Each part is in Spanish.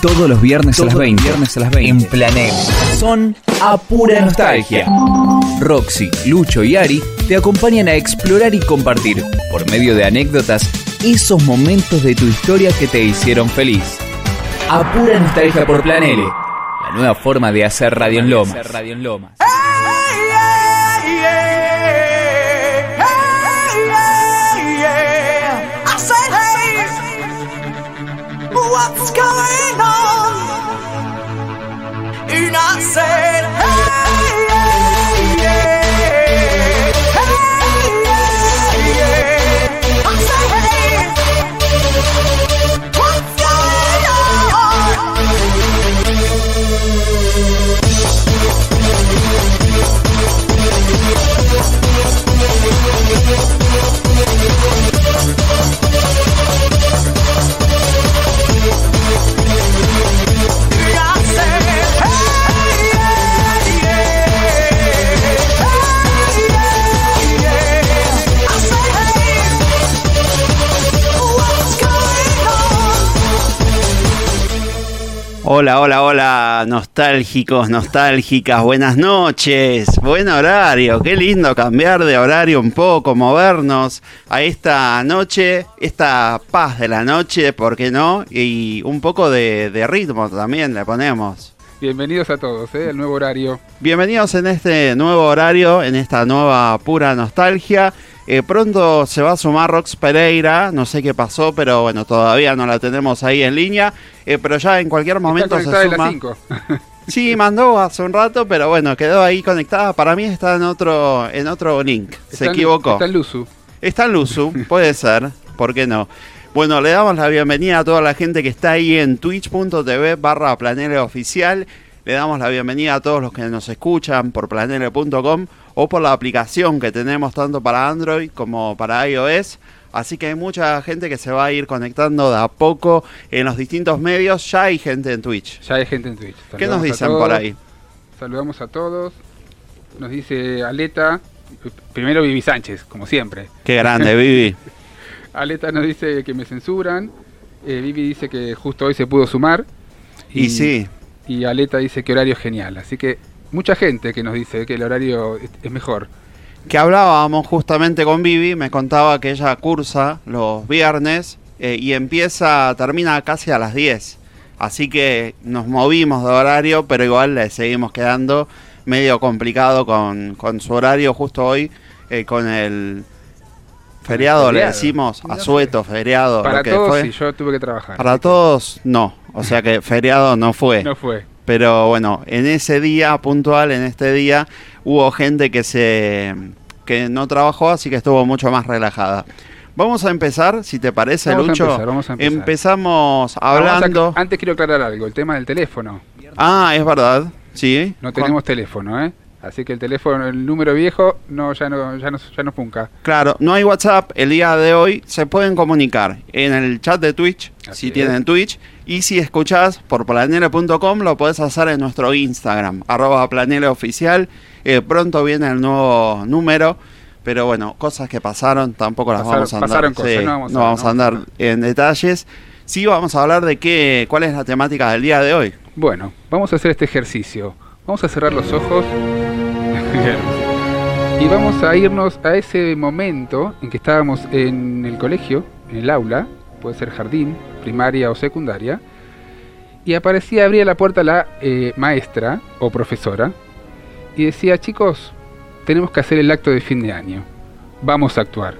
Todos los viernes a las 20. Viernes a las 20. En Planel. Son a pura nostalgia. Roxy, Lucho y Ari te acompañan a explorar y compartir, por medio de anécdotas, esos momentos de tu historia que te hicieron feliz. A pura nostalgia por Planele. La nueva forma de hacer Radio en Lomas. what's going on? I said, Hola, hola, hola, nostálgicos, nostálgicas, buenas noches, buen horario, qué lindo cambiar de horario un poco, movernos a esta noche, esta paz de la noche, ¿por qué no? Y un poco de, de ritmo también le ponemos. Bienvenidos a todos, ¿eh? el nuevo horario. Bienvenidos en este nuevo horario, en esta nueva pura nostalgia. Eh, pronto se va a sumar Rox Pereira, no sé qué pasó, pero bueno, todavía no la tenemos ahí en línea. Eh, pero ya en cualquier momento se conectada de suma. las 5. Sí, mandó hace un rato, pero bueno, quedó ahí conectada. Para mí está en otro, en otro link. Se equivocó. Está en Luzu. Está en Luzu, puede ser, ¿por qué no? Bueno, le damos la bienvenida a toda la gente que está ahí en twitch.tv barra Oficial. Le damos la bienvenida a todos los que nos escuchan por planele.com o por la aplicación que tenemos tanto para Android como para iOS. Así que hay mucha gente que se va a ir conectando de a poco en los distintos medios. Ya hay gente en Twitch. Ya hay gente en Twitch. ¿Qué nos dicen por ahí? Saludamos a todos. Nos dice Aleta. Primero Vivi Sánchez, como siempre. Qué grande, Vivi. Aleta nos dice que me censuran. eh, Vivi dice que justo hoy se pudo sumar. Y sí, Y Aleta dice que horario genial. Así que mucha gente que nos dice que el horario es- es mejor. que hablábamos justamente con Vivi, me contaba que ella cursa los viernes eh, y empieza, termina casi a las 10. Así que nos movimos de horario, pero igual le seguimos quedando medio complicado con, con su horario justo hoy, eh, con el feriado, le decimos, asueto, feriado, Para lo que todos, fue. y yo tuve que trabajar. Para todos, no. O sea que feriado no fue. No fue. Pero bueno, en ese día puntual, en este día, hubo gente que se que no trabajó, así que estuvo mucho más relajada. Vamos a empezar, si te parece, Vamos a Lucho. empezar, vamos a empezar. Empezamos Vamos a- hablando. antes quiero aclarar algo, el tema del teléfono. Ah, es verdad. Sí. No tenemos teléfono, ¿eh? Así que el teléfono, el número viejo, no, ya no, ya no, ya no funca. Claro, no hay WhatsApp. El día de hoy se pueden comunicar en el chat de Twitch, Así si es. tienen Twitch. Y si escuchás por planele.com, lo podés hacer en nuestro Instagram, arroba planeleoficial. Eh, pronto viene el nuevo número. Pero bueno, cosas que pasaron, tampoco las Pasaron- vamos a andar. pasaron cosas, no vamos a- no vamos a andar en detalles. Sí, vamos a hablar de qué, cuál es la temática del día de hoy. Bueno, vamos a hacer este ejercicio. Vamos a cerrar los ojos. Y vamos a irnos a ese momento en que estábamos en el colegio, en el aula, puede ser jardín, primaria o secundaria, y aparecía, abría la puerta la eh, maestra o profesora y decía, chicos, tenemos que hacer el acto de fin de año, vamos a actuar.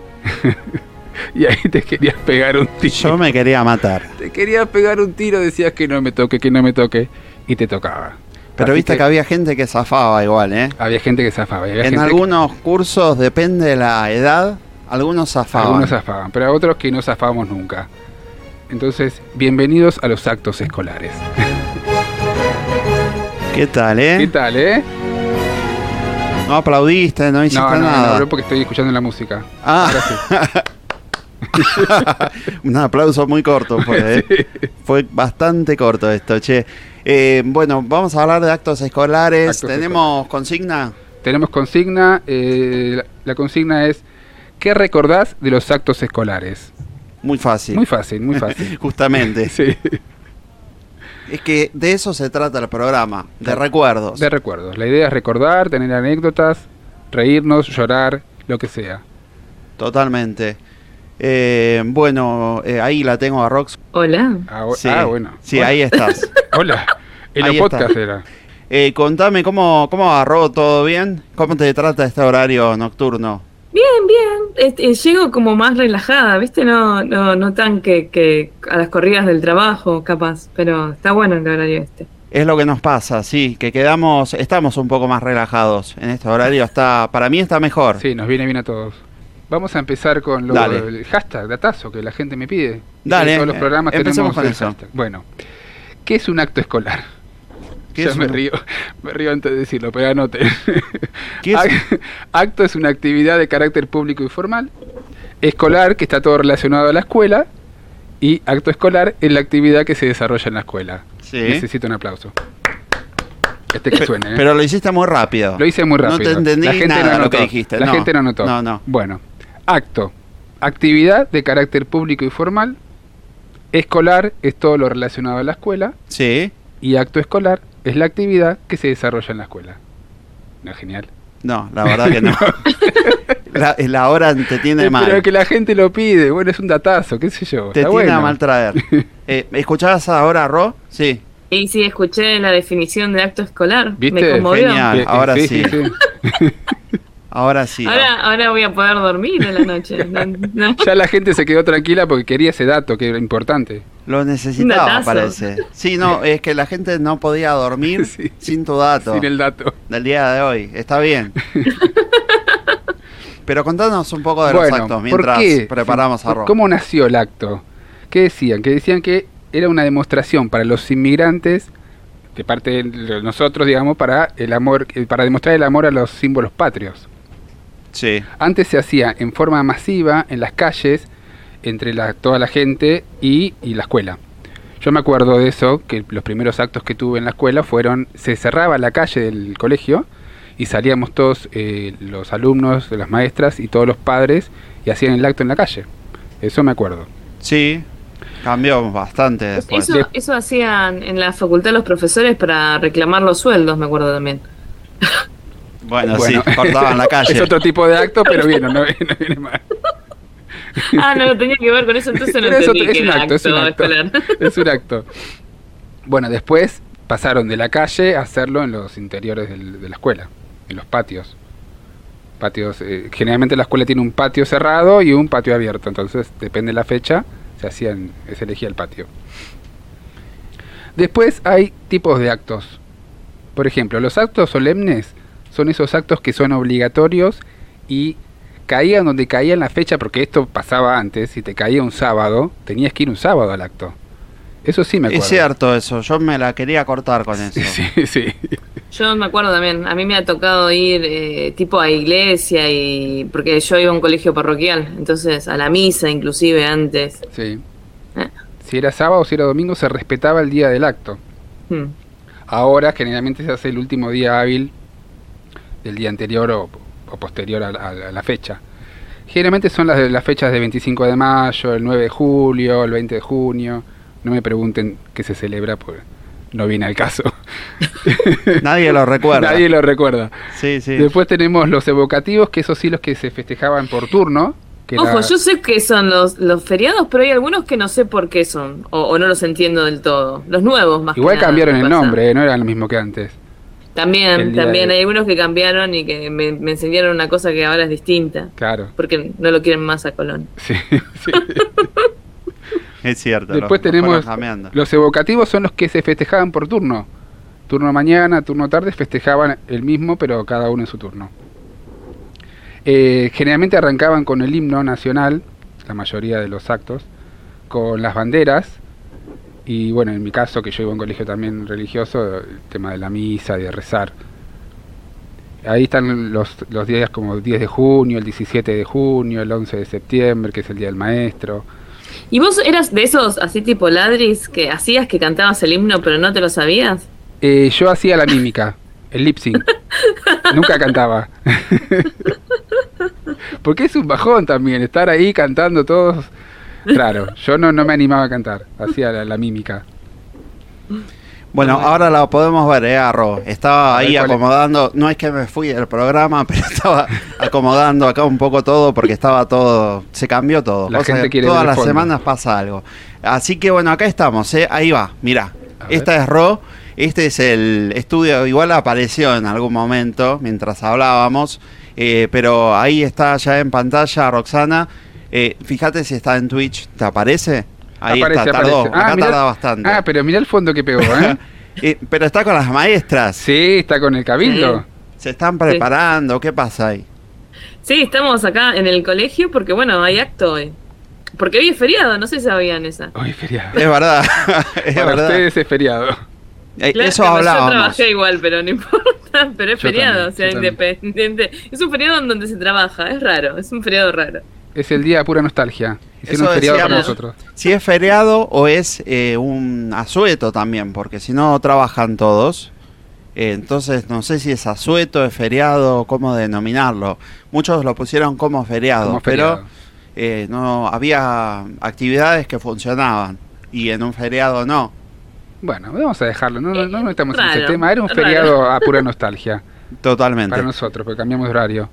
y ahí te querías pegar un tiro. Yo me quería matar. Te querías pegar un tiro, decías que no me toque, que no me toque, y te tocaba. Pero Así viste que, había gente que zafaba igual, ¿eh? había gente que zafaba. había En gente que- algunos cursos, depende de la edad, algunos zafaban. algunos zafaban, pero otros que no zafábamos nunca. Entonces, bienvenidos a los actos escolares. ¿Qué tal, eh? ¿Qué tal, eh? No aplaudiste, no hiciste No, no, nada. no, porque estoy escuchando la música. Ah, Ahora sí. un aplauso muy corto fue, ¿eh? Fue bastante corto esto, che. Eh, bueno, vamos a hablar de actos escolares. Actos ¿Tenemos consigna? Tenemos consigna. eh, la, la consigna es: ¿Qué recordás de los actos escolares? Muy fácil. Muy fácil, muy fácil. Justamente. sí. Es que de eso se trata el programa, de recuerdos. De recuerdos. La idea es recordar, tener anécdotas, reírnos, llorar, lo que sea. Totalmente. Eh, bueno, eh, ahí la tengo a Rox. Hola. Ah, Sí, ah, bueno. Sí, ahí estás. Hola. En Ahí los está. podcast era. Eh, contame, ¿cómo, ¿cómo agarró todo bien? ¿Cómo te trata este horario nocturno? Bien, bien. Este, llego como más relajada, ¿viste? No, no, no tan que, que a las corridas del trabajo, capaz. Pero está bueno el horario este. Es lo que nos pasa, sí, que quedamos, estamos un poco más relajados en este horario. Está, para mí está mejor. Sí, nos viene bien a todos. Vamos a empezar con lo, el hashtag, datazo, que la gente me pide. Dale, En todos los eh, programas tenemos con el eso. hashtag. Bueno, ¿qué es un acto escolar? ¿Qué Ya es me un- río, me río antes de decirlo, pero anote. ¿Qué es? Ac- Acto es una actividad de carácter público y formal. Escolar, que está todo relacionado a la escuela. Y acto escolar es la actividad que se desarrolla en la escuela. Sí. Necesito un aplauso. Este que suene. ¿eh? Pero lo hiciste muy rápido. Lo hice muy rápido. No te entendí la gente nada no de lo que dijiste. La no. gente no notó. No, no. Bueno, acto. Actividad de carácter público y formal. Escolar es todo lo relacionado a la escuela. Sí. Y acto escolar es la actividad que se desarrolla en la escuela. ¿No genial? No, la verdad que no. la, la hora te tiene mal. Pero que la gente lo pide. Bueno, es un datazo, qué sé yo. Te tiene a bueno. mal traer. Eh, ¿Escuchabas ahora, Ro? Sí. Y sí, escuché la definición de acto escolar. ¿Viste? Me conmovió. Genial. Ahora sí. sí. Ahora sí. Ahora, ahora voy a poder dormir en la noche. No, no. Ya la gente se quedó tranquila porque quería ese dato que era importante. Lo necesitaba, datazo. parece. Sí, no, es que la gente no podía dormir Sí. sin tu dato Sin el dato. del día de hoy. Está bien. Pero contanos un poco de los actos ¿por mientras qué? preparamos a ¿Por- Ro. ¿Cómo nació el acto? ¿Qué decían? Que decían que era una demostración para los inmigrantes, de parte de nosotros, digamos, para el amor, eh, para demostrar el amor a los símbolos patrios. Sí. Antes se hacía en forma masiva en las calles, entre la- toda la gente y, y la escuela. Yo me acuerdo de eso, que los primeros actos que tuve en la escuela fueron, se cerraba la calle del colegio y salíamos todos eh, los alumnos, las maestras y todos los padres y hacían el acto en la calle. Eso me acuerdo. Sí. Cambió bastante después. Eso, eso hacían en la facultad los profesores para reclamar los sueldos, me acuerdo también. Bueno, Bueno. sí, cortaban la calle. Es otro tipo de acto, pero bien, no, no viene mal. Ah, no, no tenía que ver con eso, entonces no Pero es, otro- es que un era acto, es un acto. Es un acto. Bueno, después pasaron de la calle a hacerlo en los interiores del- de la escuela, en los patios. Patios, eh, generalmente la escuela tiene un patio cerrado y un patio abierto, entonces depende de la fecha, se hacían, se elegía el patio. Después hay tipos de actos. Por ejemplo, los actos solemnes son esos actos que son obligatorios y caían donde caía en la fecha, porque esto pasaba antes, si te caía un sábado, tenías que ir un sábado al acto. Eso sí me acuerdo. Es cierto eso, yo me la quería cortar con eso. Sí, sí, sí. Yo me acuerdo también, a mí me ha tocado ir eh, tipo a iglesia y porque yo iba a un colegio parroquial, entonces a la misa inclusive antes. sí. Eh. Si era sábado o si era domingo, se respetaba el día del acto. Hmm. Ahora generalmente se hace el último día hábil del día anterior o, o posterior a, la- a la fecha. Generalmente son las, de- las fechas de 25 de mayo, el 9 de julio, el 20 de junio. No me pregunten qué se celebra, porque no viene al caso. Nadie lo recuerda. Nadie lo recuerda. Sí, sí. Después tenemos los evocativos, que esos sí los que se festejaban por turno. que Ojo, yo sé que son los, los feriados, pero hay algunos que no sé por qué son, o, o no los entiendo del todo. Los nuevos más que Igual nada, cambiaron el pasa. nombre, eh, no era lo mismo que antes. También, también de- hay algunos que cambiaron y que me, me enseñaron una cosa que ahora es distinta, Claro. porque no lo quieren más a Colón. Sí, sí. Es cierto. Después tenemos los evocativos son los que se festejaban por turno. Turno mañana, turno tarde, festejaban el mismo, pero cada uno en su turno. Eh, generalmente arrancaban con el himno nacional, la mayoría de los actos, con las banderas, y bueno, en mi caso, que yo iba a un colegio también religioso, el tema de la misa, de rezar. Ahí están los, los días como el 10 de junio, el 17 de junio, el 11 de septiembre, que es el Día del Maestro. ¿Y vos eras de esos así tipo ladris que hacías que cantabas el himno pero no te lo sabías? Eh, yo hacía la mímica, el lip sync. Nunca cantaba. Porque es un bajón también, estar ahí cantando todos. Claro, yo no, no me animaba a cantar, hacía la, la mímica. Bueno, ahora la podemos ver, ¿eh, Arro? Estaba ver, ahí acomodando, no es que me fui del programa, pero estaba acomodando acá un poco todo porque estaba todo, se cambió todo. La gente quiere todas las semanas pasa algo. Así que bueno, acá estamos, ¿eh? Ahí va, mira. Esta es Ro, este es el estudio, igual apareció en algún momento mientras hablábamos, eh, pero ahí está ya en pantalla Roxana. Eh, fíjate si está en Twitch, ¿te aparece? Ahí Aparece, está, tardó, aparece. acá mirá- tarda bastante. Ah, pero mira el fondo que pegó, ¿eh? Eh, pero está con las maestras. sí, está con el cabildo. Se están preparando. ¿Qué pasa ahí? Sí, estamos acá en el colegio porque, bueno, hay acto hoy. Porque hoy es feriado, no sé si sabían esa. Hoy es feriado. Es verdad. es Para verdad. ustedes es feriado. Eh, Claro, Eso pero Yo hablábamos. trabajé igual, pero no importa. Pero es Yo feriado, también, o sea, también. independiente. Es un feriado en donde se trabaja, es raro, es un feriado raro. Es el día de pura nostalgia. Hicieron Eso un feriado para nosotros. Si es feriado o es eh, un asueto también, porque si no trabajan todos. Eh, entonces no sé si es asueto, es feriado, cómo denominarlo. Muchos lo pusieron como feriado, Como pero eh, no había actividades que funcionaban y en un feriado no. Bueno, vamos a dejarlo. No, no, no nos metamos en ese tema. Era un raro. feriado a pura nostalgia Totalmente. para nosotros, porque cambiamos de horario.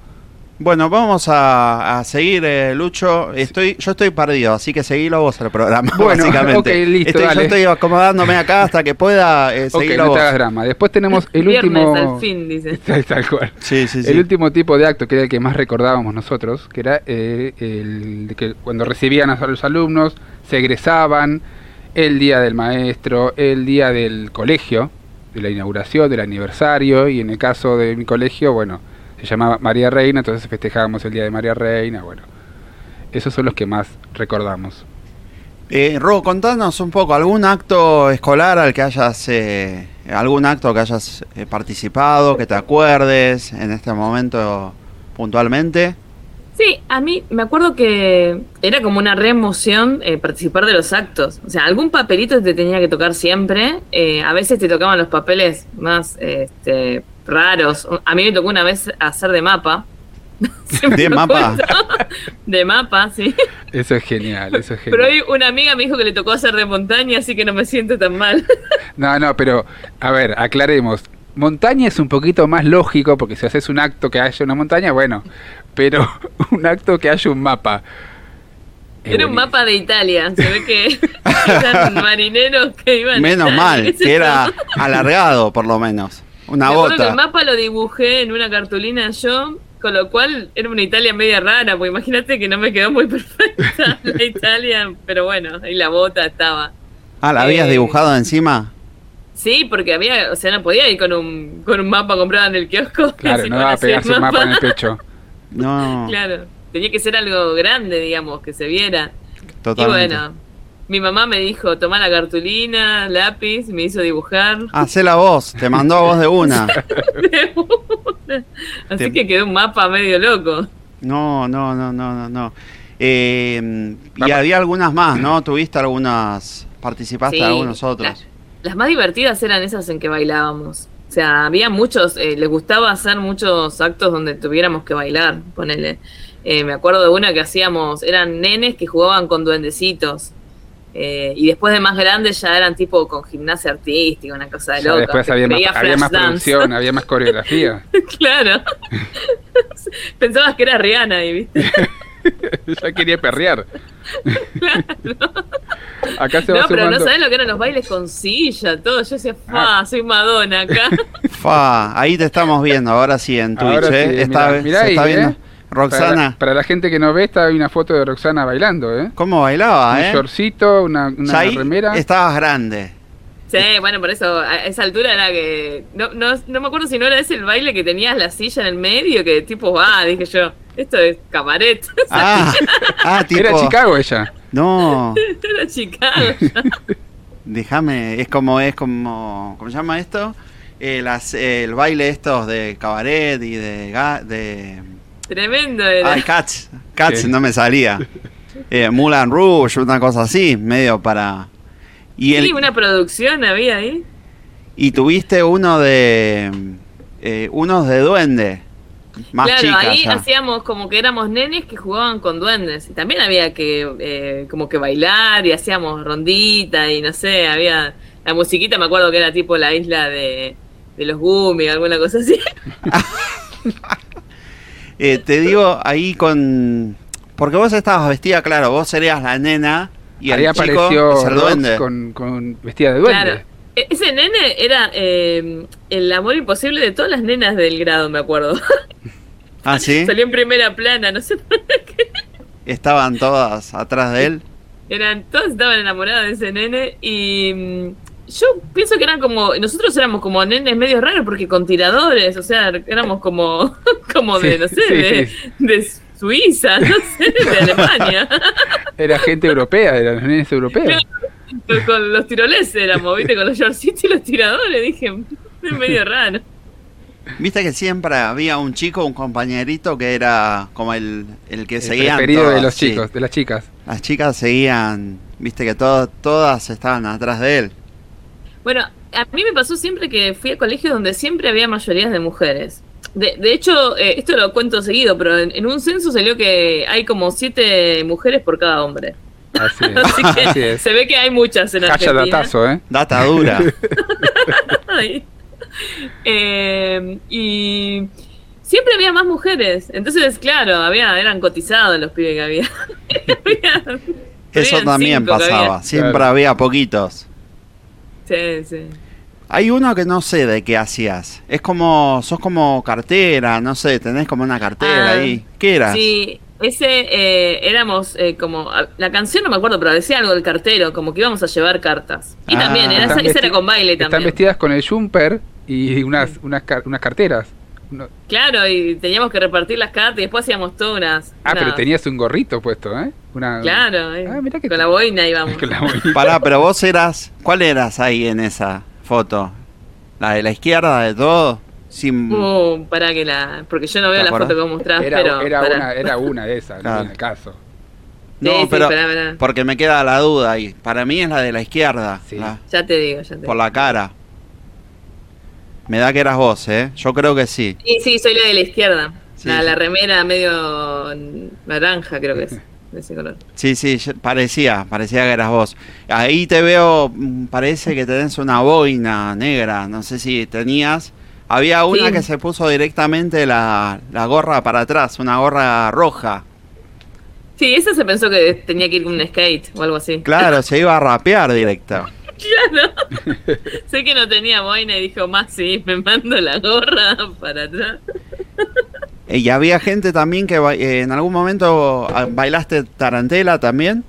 Bueno, vamos a, a seguir, eh, Lucho. Estoy, yo estoy perdido, así que seguilo vos el programa, Bueno, básicamente. ok, listo, Estoy- dale. Yo estoy acomodándome acá hasta que pueda eh, Ok, seguilo no te vos. hagas drama. Después tenemos el Viernes último. al fin, dice. Tal, tal cual. Sí, sí, sí. El último tipo de acto que era el que más recordábamos nosotros, que era eh, el de que cuando recibían a los alumnos, se egresaban, el día del maestro, el día del colegio, de la inauguración, del aniversario, y en el caso de mi colegio, bueno, se llamaba María Reina, entonces festejábamos el día de María Reina, bueno, esos son los que más recordamos. Eh, Ro, contanos un poco, ¿algún acto escolar al que hayas, eh, algún acto que hayas eh, participado, que te acuerdes en este momento puntualmente? Sí, a mí me acuerdo que era como una re emoción eh, participar de los actos. O sea, algún papelito te tenía que tocar siempre. Eh, a veces te tocaban los papeles más este, raros. A mí me tocó una vez hacer de mapa. ¿De mapa? De mapa, sí. Eso es genial, eso es Pero genial. hoy una amiga me dijo que le tocó hacer de montaña, así que no me siento tan mal. No, no, pero a ver, aclaremos. Montaña es un poquito más lógico porque si haces un acto que haya una montaña, bueno, pero un acto que haya un mapa. Era un mapa de Italia. Se ve que eran marineros que iban. a Menos mal, que era alargado por lo menos. Una Me acuerdo que bota. el mapa lo dibujé en una cartulina yo, con lo cual era una Italia media rara, porque imagínate que no me quedó muy perfecta la Italia, pero bueno, ahí la bota estaba. Ah, ¿la habías eh, dibujado encima? Sí, porque había, o sea, no podía ir con un, con un mapa comprado en el kiosco. Claro, no va a pegarse un mapa en el pecho. No, Claro, tenía que ser algo grande, digamos, que se viera. totalmente. Y bueno, mi mamá me dijo, toma la cartulina, lápiz, me hizo dibujar. Hacela vos, te mandó a vos de una. de una. Así Te- que quedó un mapa medio loco. No, no, no, no, no, no. Eh, y había algunas más, ¿no? Tuviste algunas, participaste Sí, en algunos otros. Las, las más divertidas eran esas en que bailábamos. O sea, había muchos, eh, les gustaba hacer muchos actos donde tuviéramos que bailar, ponele. Eh, me acuerdo de una que hacíamos, eran nenes que jugaban con duendecitos. Eh, y después de más grandes ya eran tipo con gimnasia artística, una cosa de loca. después había más, había más producción, había más coreografía. claro. Pensabas que era Rihanna y viste. ya quería perrear. Acá se va No, pero no saben lo que eran los bailes con silla, todo. Yo decía, fa, Ah. soy Madonna acá. Fa, ahí te estamos viendo, ahora sí en Twitch, Ahora ¿eh? sí, Está- mirá, mirá se ahí, está viendo. ¿eh? Roxana, Para la, para la gente que no ve, está hay una foto de Roxana bailando, ¿eh? ¿cómo bailaba, Un eh? shortcito, una, una remera. estabas grande. Sí, bueno, por eso a esa altura era que. No, no, no me acuerdo si no era ese el baile que tenías la silla en el medio, que tipo, va, dije yo, esto es cabaret. Ah, ah, tipo. Era Chicago ella. No, era Chicago. ya. déjame, es como, es como, ¿cómo se llama esto? Eh, las, eh, el baile estos de cabaret y de, de Tremendo era. Ay, Cats, Cats no me salía. Eh, Mulan Rouge, una cosa así, medio para. Y, el, Sí, una producción había ahí. y tuviste uno de. Eh, unos de duende. Más claro, chicas. ahí ya. hacíamos como que éramos nenes que jugaban con duendes. Y también había que, eh, como que bailar y hacíamos rondita y no sé, había. La musiquita me acuerdo que era tipo la isla de, de los Gumi, alguna cosa así. Eh, te digo ahí con... Porque vos estabas vestida, claro, vos serías la nena y Ahí apareció Rox con, con vestida de duende. Claro. E- Ese nene era eh, el amor imposible de todas las nenas del grado, me acuerdo. Ah, ¿sí? Salió en primera plana, no sé por qué. Estaban todas atrás de él. Eran, todas estaban enamoradas de ese nene y mm, yo pienso que eran como, nosotros éramos como nenes medio raros porque con tiradores, o sea, éramos como, como de, Sí, no sé, sí, de, sí. de Suiza, no sé, de Alemania. Era gente europea, eran los nenes europeos. con, con los tiroleses éramos, viste, con los shortcitos y los tiradores, dije, es medio raro. Viste que siempre había un chico, un compañerito que era como el, el que El seguían preferido de los sí. chicos, de las chicas. Las chicas seguían, viste que todo- todas estaban atrás de él. Bueno, a mí me pasó siempre que fui a colegios donde siempre había mayorías de mujeres. De, de hecho, eh, esto lo cuento seguido, pero en, en un censo salió que hay como siete mujeres por cada hombre. Así es. Así que Así es. se ve que hay muchas en Haya Argentina. datazo, ¿eh? Data dura. Eh, y siempre había más mujeres. Entonces, claro, había, eran cotizados los pibes que había. Había- Eso también pasaba. había. Siempre Claro. había poquitos. Sí, sí. Hay uno que no sé de qué hacías. Es como, sos como cartera, no sé, tenés como una cartera Ah, ahí. ¿Qué eras? Sí, ese eh, éramos eh, como. La canción no me acuerdo, pero decía algo del cartero, como que íbamos a llevar cartas. Y Ah. también, era, Están esa, esa era con baile Están también. vestidas con el jumper y unas, unas, car- unas carteras. No- Claro, y teníamos que repartir las cartas y después hacíamos todas unas. Ah, pero tenías un gorrito puesto, ¿eh? Una, Claro, eh, Ah, mirá que con la boina íbamos. con la bonita. Pará, pero vos eras. ¿Cuál eras ahí en esa foto? ¿La de la izquierda de todo? Sin. Uh, para que la. Porque yo no veo ¿Te la acordás? foto que vos mostrás, Era, pero. era una, era una de esas, Claro. no viene al caso. no, Sí, sí, pero. pará, pará. Porque me queda la duda ahí. Para mí es la de la izquierda. Sí. la- Ya te digo, ya te por digo. la cara. Me da que eras vos, ¿eh? Yo creo que sí. Sí, sí, soy la de la izquierda. Sí. La, la remera medio naranja, creo que es. De ese color. Sí, sí, parecía, parecía que eras vos. Ahí te veo, mm, parece que tenés una boina negra, no sé si tenías. Había una Sí. que se puso directamente la, la gorra para atrás, una gorra roja. Sí, esa se pensó que tenía que ir con un skate o algo así. Claro, se iba a rapear directo. Claro. sé que no tenía boina y dijo, más sí, me mando la gorra para atrás. Eh, Y había gente también que ba- eh, en algún momento ah, bailaste tarantela también.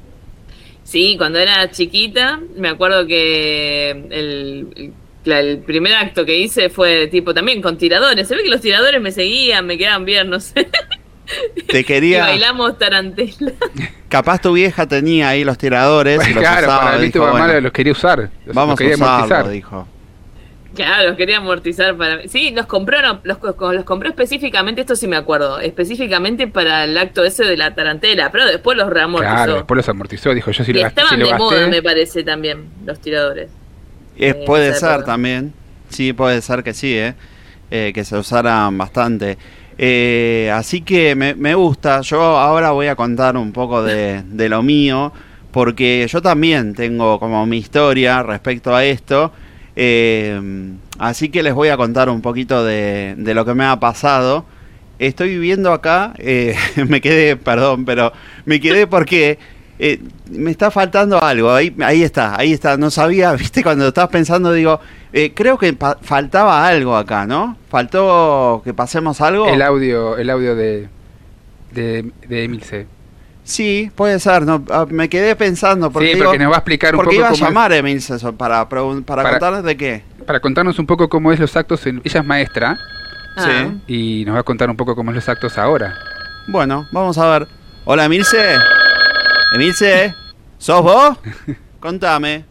Sí, cuando era chiquita, me acuerdo que el, el- primer acto que hice fue tipo también con tiradores. Se ve que los tiradores me seguían, me quedaban bien, no sé. Te Y quería, bailamos tarantela. capaz tu vieja tenía ahí los tiradores y los claro, usaba, para mí tu dijo, mamá bueno, los quería usar. Los, vamos los quería a usarlo, dijo. Claro, los quería amortizar para mí. Sí, los compró, no, los, co- los compró específicamente, esto sí me acuerdo, específicamente para el acto ese de la tarantela, pero después los reamortizó. Claro, después los amortizó. Dijo, yo si lo gasté, estaban si lo de moda, me parece también, los tiradores. Eh, Eh, puede ser época. también. Sí, puede ser que sí, ¿eh? Eh, que se usaran bastante. Eh, así que me, me gusta. Yo ahora voy a contar un poco de, de lo mío, porque yo también tengo como mi historia respecto a esto. Eh, así que les voy a contar un poquito de, de lo que me ha pasado. Estoy viviendo acá, eh, me quedé, perdón, pero me quedé porque eh, me está faltando algo. Ahí, ahí está, ahí está. No sabía, viste, cuando estabas pensando, digo, eh, creo que faltaba algo acá, ¿no? Faltó que pasemos algo. El audio, el audio de, de, de Emilce. Sí, puede ser. No, ah, me quedé pensando porque, sí, digo, porque nos va a explicar un porque poco iba a cómo llamar a Emil César para, para, Para- contarles de qué. para contarnos un poco cómo es los actos. en- ella es maestra Ah. Sí. y nos va a contar un poco cómo es los actos ahora. Bueno, vamos a ver. Hola, Emilce. Emilce, ¿sos vos? Contame.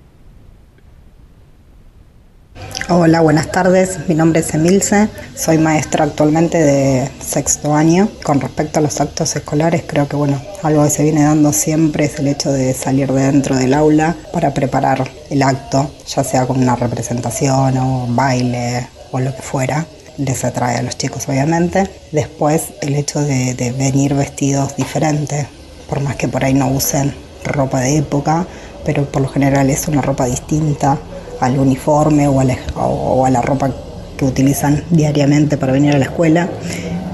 Hola, buenas tardes. Mi nombre es Emilce. Soy maestra actualmente de sexto año. Con respecto a los actos escolares, creo que bueno, algo que se viene dando siempre es el hecho de salir de dentro del aula para preparar el acto, ya sea con una representación o un baile o lo que fuera. Les atrae a los chicos, obviamente. Después, el hecho de, de venir vestidos diferentes, por más que por ahí no usen ropa de época, pero por lo general es una ropa distinta al uniforme o a, la, o a la ropa que utilizan diariamente para venir a la escuela.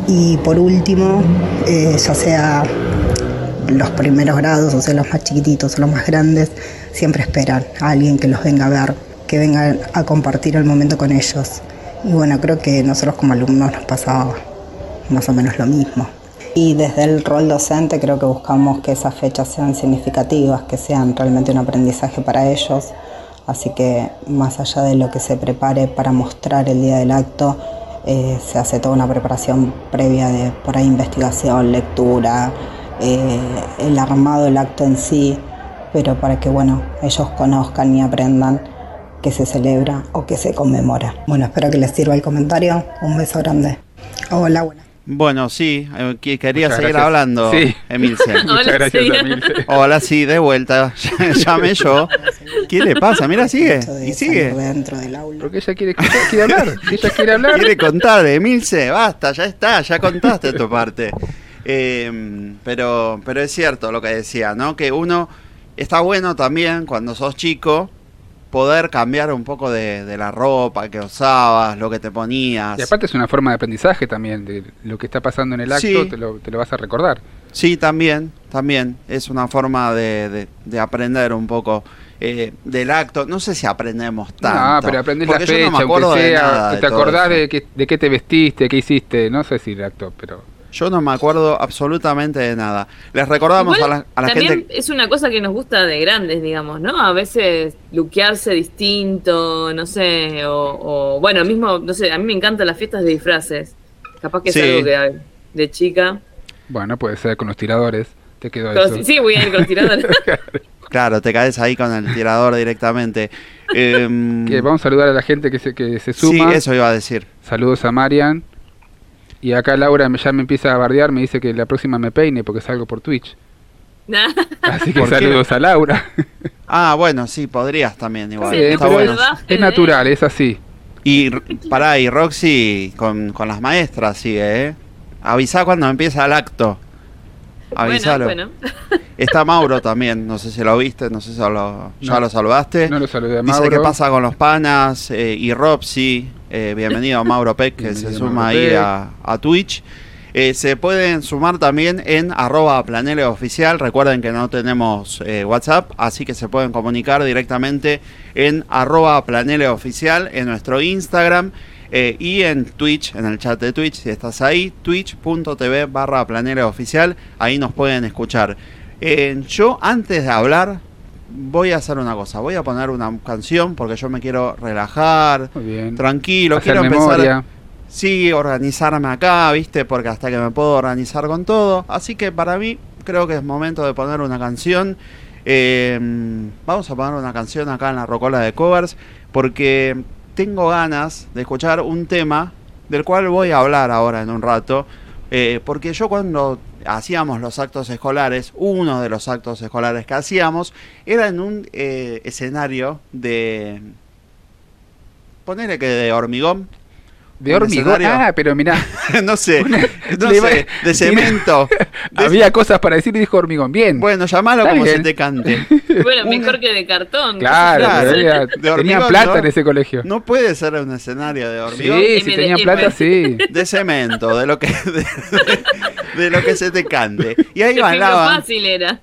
Y por último, eh, ya sea los primeros grados, o sea, los más chiquititos o los más grandes, siempre esperan a alguien que los venga a ver, que venga a compartir el momento con ellos. Y bueno, creo que nosotros como alumnos nos pasaba más o menos lo mismo. Y desde el rol docente creo que buscamos que esas fechas sean significativas, que sean realmente un aprendizaje para ellos. Así que más allá de lo que se prepare para mostrar el día del acto, eh, se hace toda una preparación previa de por ahí investigación, lectura, eh, el armado del acto en sí, pero para que bueno, ellos conozcan y aprendan que se celebra o que se conmemora. Bueno, espero que les sirva el comentario. Un beso grande. Hola, buenas. Bueno, sí, eh, que- quería Muchas seguir gracias. hablando, Sí. Emilce. Hola, Muchas gracias, sí. Emilce. Hola, sí, de vuelta. Llamé yo. ¿Qué le pasa? Mira, sigue. Y sigue. dentro del aula. Porque ella quiere, quiere hablar. Ella quiere hablar. Quiere contar, Emilce, basta, ya está, ya contaste tu parte. Eh, pero, pero es cierto lo que decía, ¿no? Que uno está bueno también cuando sos chico poder cambiar un poco de, de la ropa que usabas, lo que te ponías. Y aparte es una forma de aprendizaje también, de lo que está pasando en el acto, Sí. te, lo, te lo vas a recordar. Sí, también, también. Es una forma de, de- de aprender un poco eh, del acto. No sé si aprendemos tanto. No, pero aprendés la fecha, no me acuerdo aunque de sea, nada de te acordás de, qué, de qué te vestiste, qué hiciste, no sé si el acto, pero... Yo no me acuerdo absolutamente de nada. Les recordamos Igual, a la, a la también gente... es una cosa que nos gusta de grandes, digamos, ¿no? A veces luquearse distinto, no sé, o, o- bueno, mismo, no sé, a mí me encantan las fiestas de disfraces. Capaz que Sí. es algo que de chica. Bueno, puede ser con los tiradores, te quedó Pero eso. sí, sí, voy a ir con los tiradores. Claro, te caes ahí con el tirador directamente. Em, Que vamos a saludar a la gente que se, que se sí, suma. eso iba a decir. Saludos a Marian. Y acá Laura me- ya me empieza a bardear, me dice que la próxima me peine porque salgo por Twitch. Así que saludos a Laura. Ah, bueno, sí, podrías también igual. Sí, Está bueno. es, es natural, es así. Y pará, y Roxy con, con las maestras sigue, ¿eh? Avisá cuando empieza el acto. Avisalo. Bueno, bueno. Está Mauro también, no sé si lo viste, no sé si lo, ya No. lo saludaste. No lo saludé a Dice Mauro. qué pasa con los panas eh, y Robsy. eh, bienvenido a Mauro Peck que se suma ahí a, a Twitch. Eh, se pueden sumar también en arroba planele oficial. Recuerden que no tenemos eh, WhatsApp, así que se pueden comunicar directamente en arroba planele oficial en nuestro Instagram. Eh, y en Twitch, en el chat de Twitch, si estás ahí, twitch.tv barra planele oficial, ahí nos pueden escuchar. Eh, yo antes de hablar, voy a hacer una cosa, voy a poner una canción porque yo me quiero relajar, bien. tranquilo, Hacer quiero empezar, memoria. sí, organizarme acá, viste, porque hasta que me puedo organizar con todo, así que para mí creo que es momento de poner una canción. Eh, vamos a poner una canción acá en la Rocola de Covers porque tengo ganas de escuchar un tema del cual voy a hablar ahora en un rato. eh, porque yo cuando hacíamos los actos escolares, uno de los actos escolares que hacíamos era en un eh, escenario de... Ponele que de hormigón. De hormigón. Ah, pero mirá, no sé, no de cemento. De- había cosas para decir y dijo hormigón. Bien. Bueno, llamalo como bien. se te cante. Bueno, Una- mejor que de cartón. claro, había- De plata ¿no? en ese colegio. No puede ser un escenario de hormigón. sí, si y plata, sí. De cemento, de lo que de, de lo que se te cante. Y ahí bailaban. fácil era.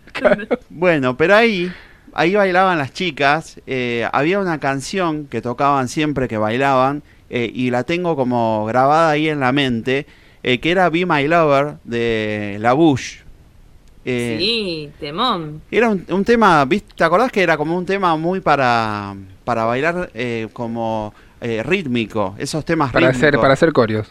Bueno, pero ahí ahí bailaban las chicas. eh, había una canción que tocaban siempre que bailaban eh, y la tengo como grabada ahí en la mente, eh, que era Be My Lover de La Bush. Eh, Sí, temón. Era un, un tema, ¿viste? ¿te acordás que era como un tema muy para, para bailar eh, como eh, rítmico? Esos temas Para rítmicos. hacer, para hacer corios.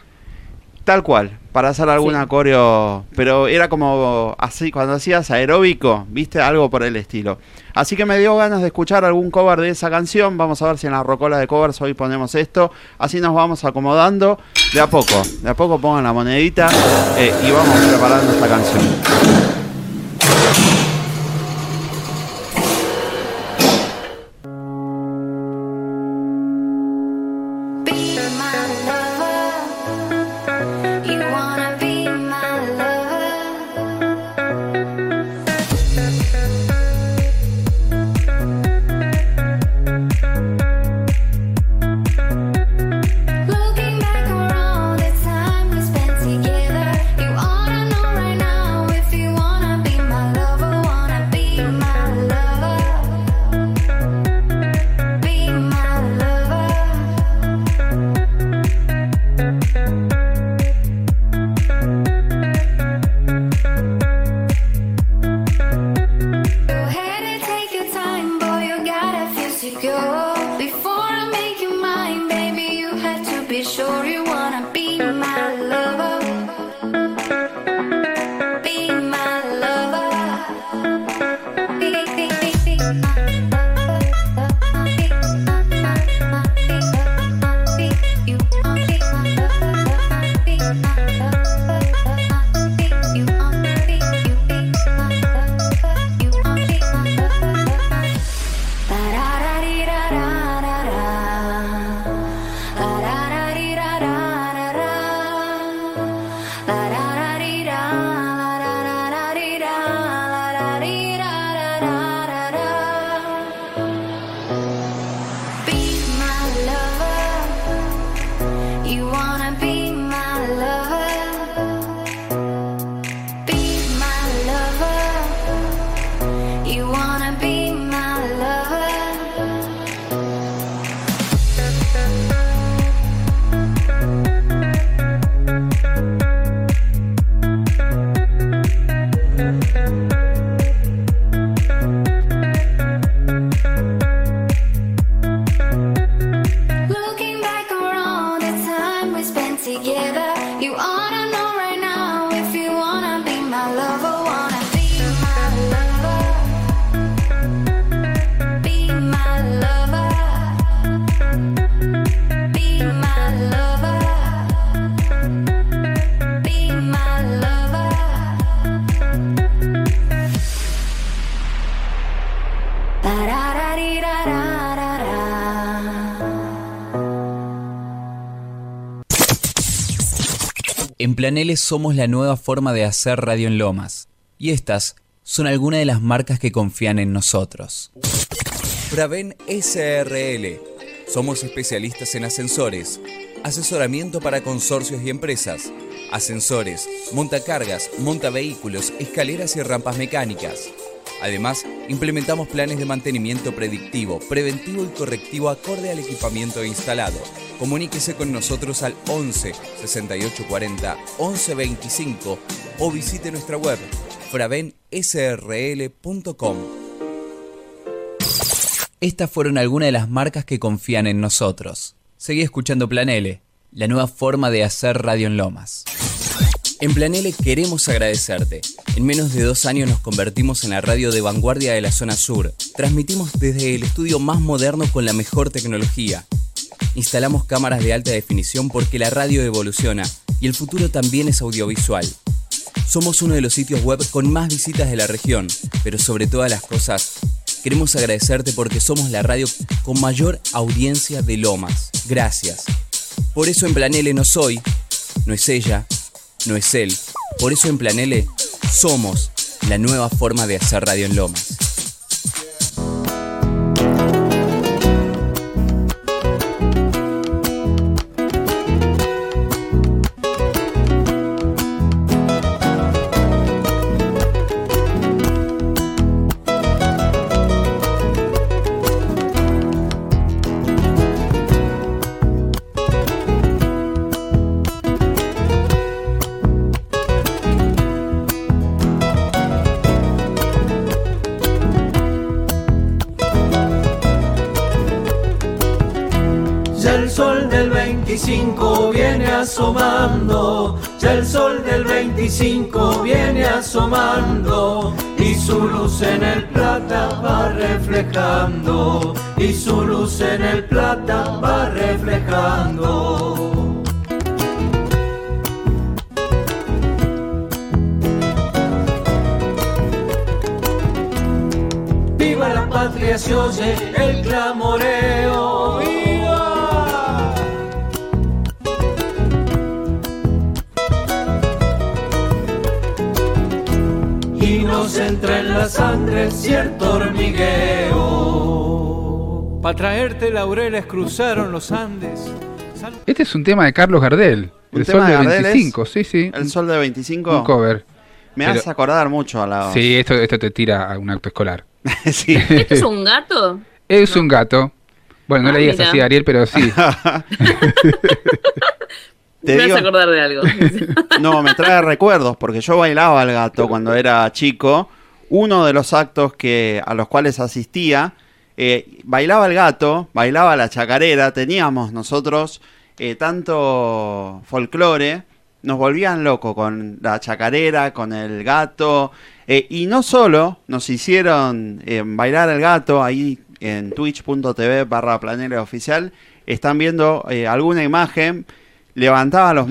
Tal cual, para hacer alguna Sí. coreo, pero era como así, cuando hacías aeróbico, viste, algo por el estilo. Así que me dio ganas de escuchar algún cover de esa canción, vamos a ver si en la rocola de covers hoy ponemos esto, así nos vamos acomodando de a poco, de a poco pongan la monedita eh, y vamos preparando esta canción. Planeles somos la nueva forma de hacer radio en Lomas. Y estas son algunas de las marcas que confían en nosotros. Praven SRL. Somos especialistas en ascensores, asesoramiento para consorcios y empresas, ascensores, montacargas, montavehículos, escaleras y rampas mecánicas. Además, implementamos planes de mantenimiento predictivo, preventivo y correctivo acorde al equipamiento instalado. Comuníquese con nosotros al 11 68 40 11 25 o visite nuestra web fravensrl.com. Estas fueron algunas de las marcas que confían en nosotros. Seguí escuchando Planele, la nueva forma de hacer radio en Lomas. En Planele queremos agradecerte. En menos de dos años nos convertimos en la radio de vanguardia de la zona sur. Transmitimos desde el estudio más moderno con la mejor tecnología. Instalamos cámaras de alta definición porque la radio evoluciona y el futuro también es audiovisual. Somos uno de los sitios web con más visitas de la región, pero sobre todas las cosas, queremos agradecerte porque somos la radio con mayor audiencia de Lomas. Gracias. Por eso en Planele no soy, no es ella, no es él. Por eso en Planele somos la nueva forma de hacer radio en Lomas. 25 viene asomando, ya el sol del 25 viene asomando, y su luz en el plata va reflejando, y su luz en el plata va reflejando. Viva la patria, se oye el clamoreo. La sangre cierto hormigueo. Para traerte laureles cruzaron los Andes. Este es un tema de Carlos Gardel. ¿Un El Sol de de Gardel es? 25, sí, sí. El sol de 25. Un cover. Me Pero- hace acordar mucho a la. Sí, esto, esto te tira a un acto escolar. sí. ¿Esto es un gato? Es un gato. Bueno, no Ah, le digas mira. así, Ariel, pero sí. Te me digo- hace acordar de algo. No, me trae recuerdos porque yo bailaba al gato cuando era chico. Uno de los actos que a los cuales asistía, eh, bailaba el gato, bailaba la chacarera. Teníamos nosotros eh, tanto folclore, nos volvían loco con la chacarera, con el gato. eh, y no solo nos hicieron bailar el gato ahí en twitch.tv barra planera oficial. Están viendo eh, alguna imagen. Levantaba los,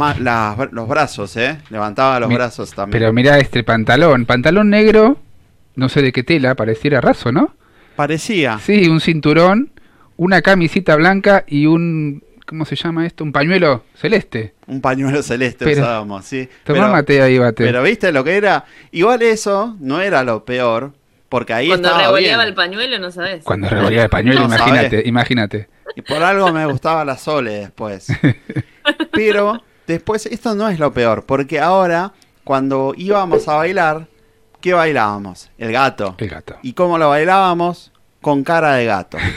los brazos, ¿eh? Levantaba los Mi- brazos también. Pero mirá este pantalón. Pantalón negro, no sé de qué tela, pareciera raso, ¿no? Parecía. Sí, un cinturón, una camisita blanca y un... ¿Cómo se llama esto? Un pañuelo celeste. Un pañuelo celeste Pero- usábamos, sí. Tomá Pero- mate ahí, bate. Pero viste lo que era. Igual eso no era lo peor. Porque ahí Cuando estaba revoleaba bien. el pañuelo, no sabes. Cuando revolía el pañuelo, No, imagínate, sabés. imagínate. Y por algo me gustaba la Sole después. Pero después, esto no es lo peor. Porque ahora, cuando íbamos a bailar, ¿qué bailábamos? El gato. El gato. ¿Y cómo lo bailábamos? Con cara de gato.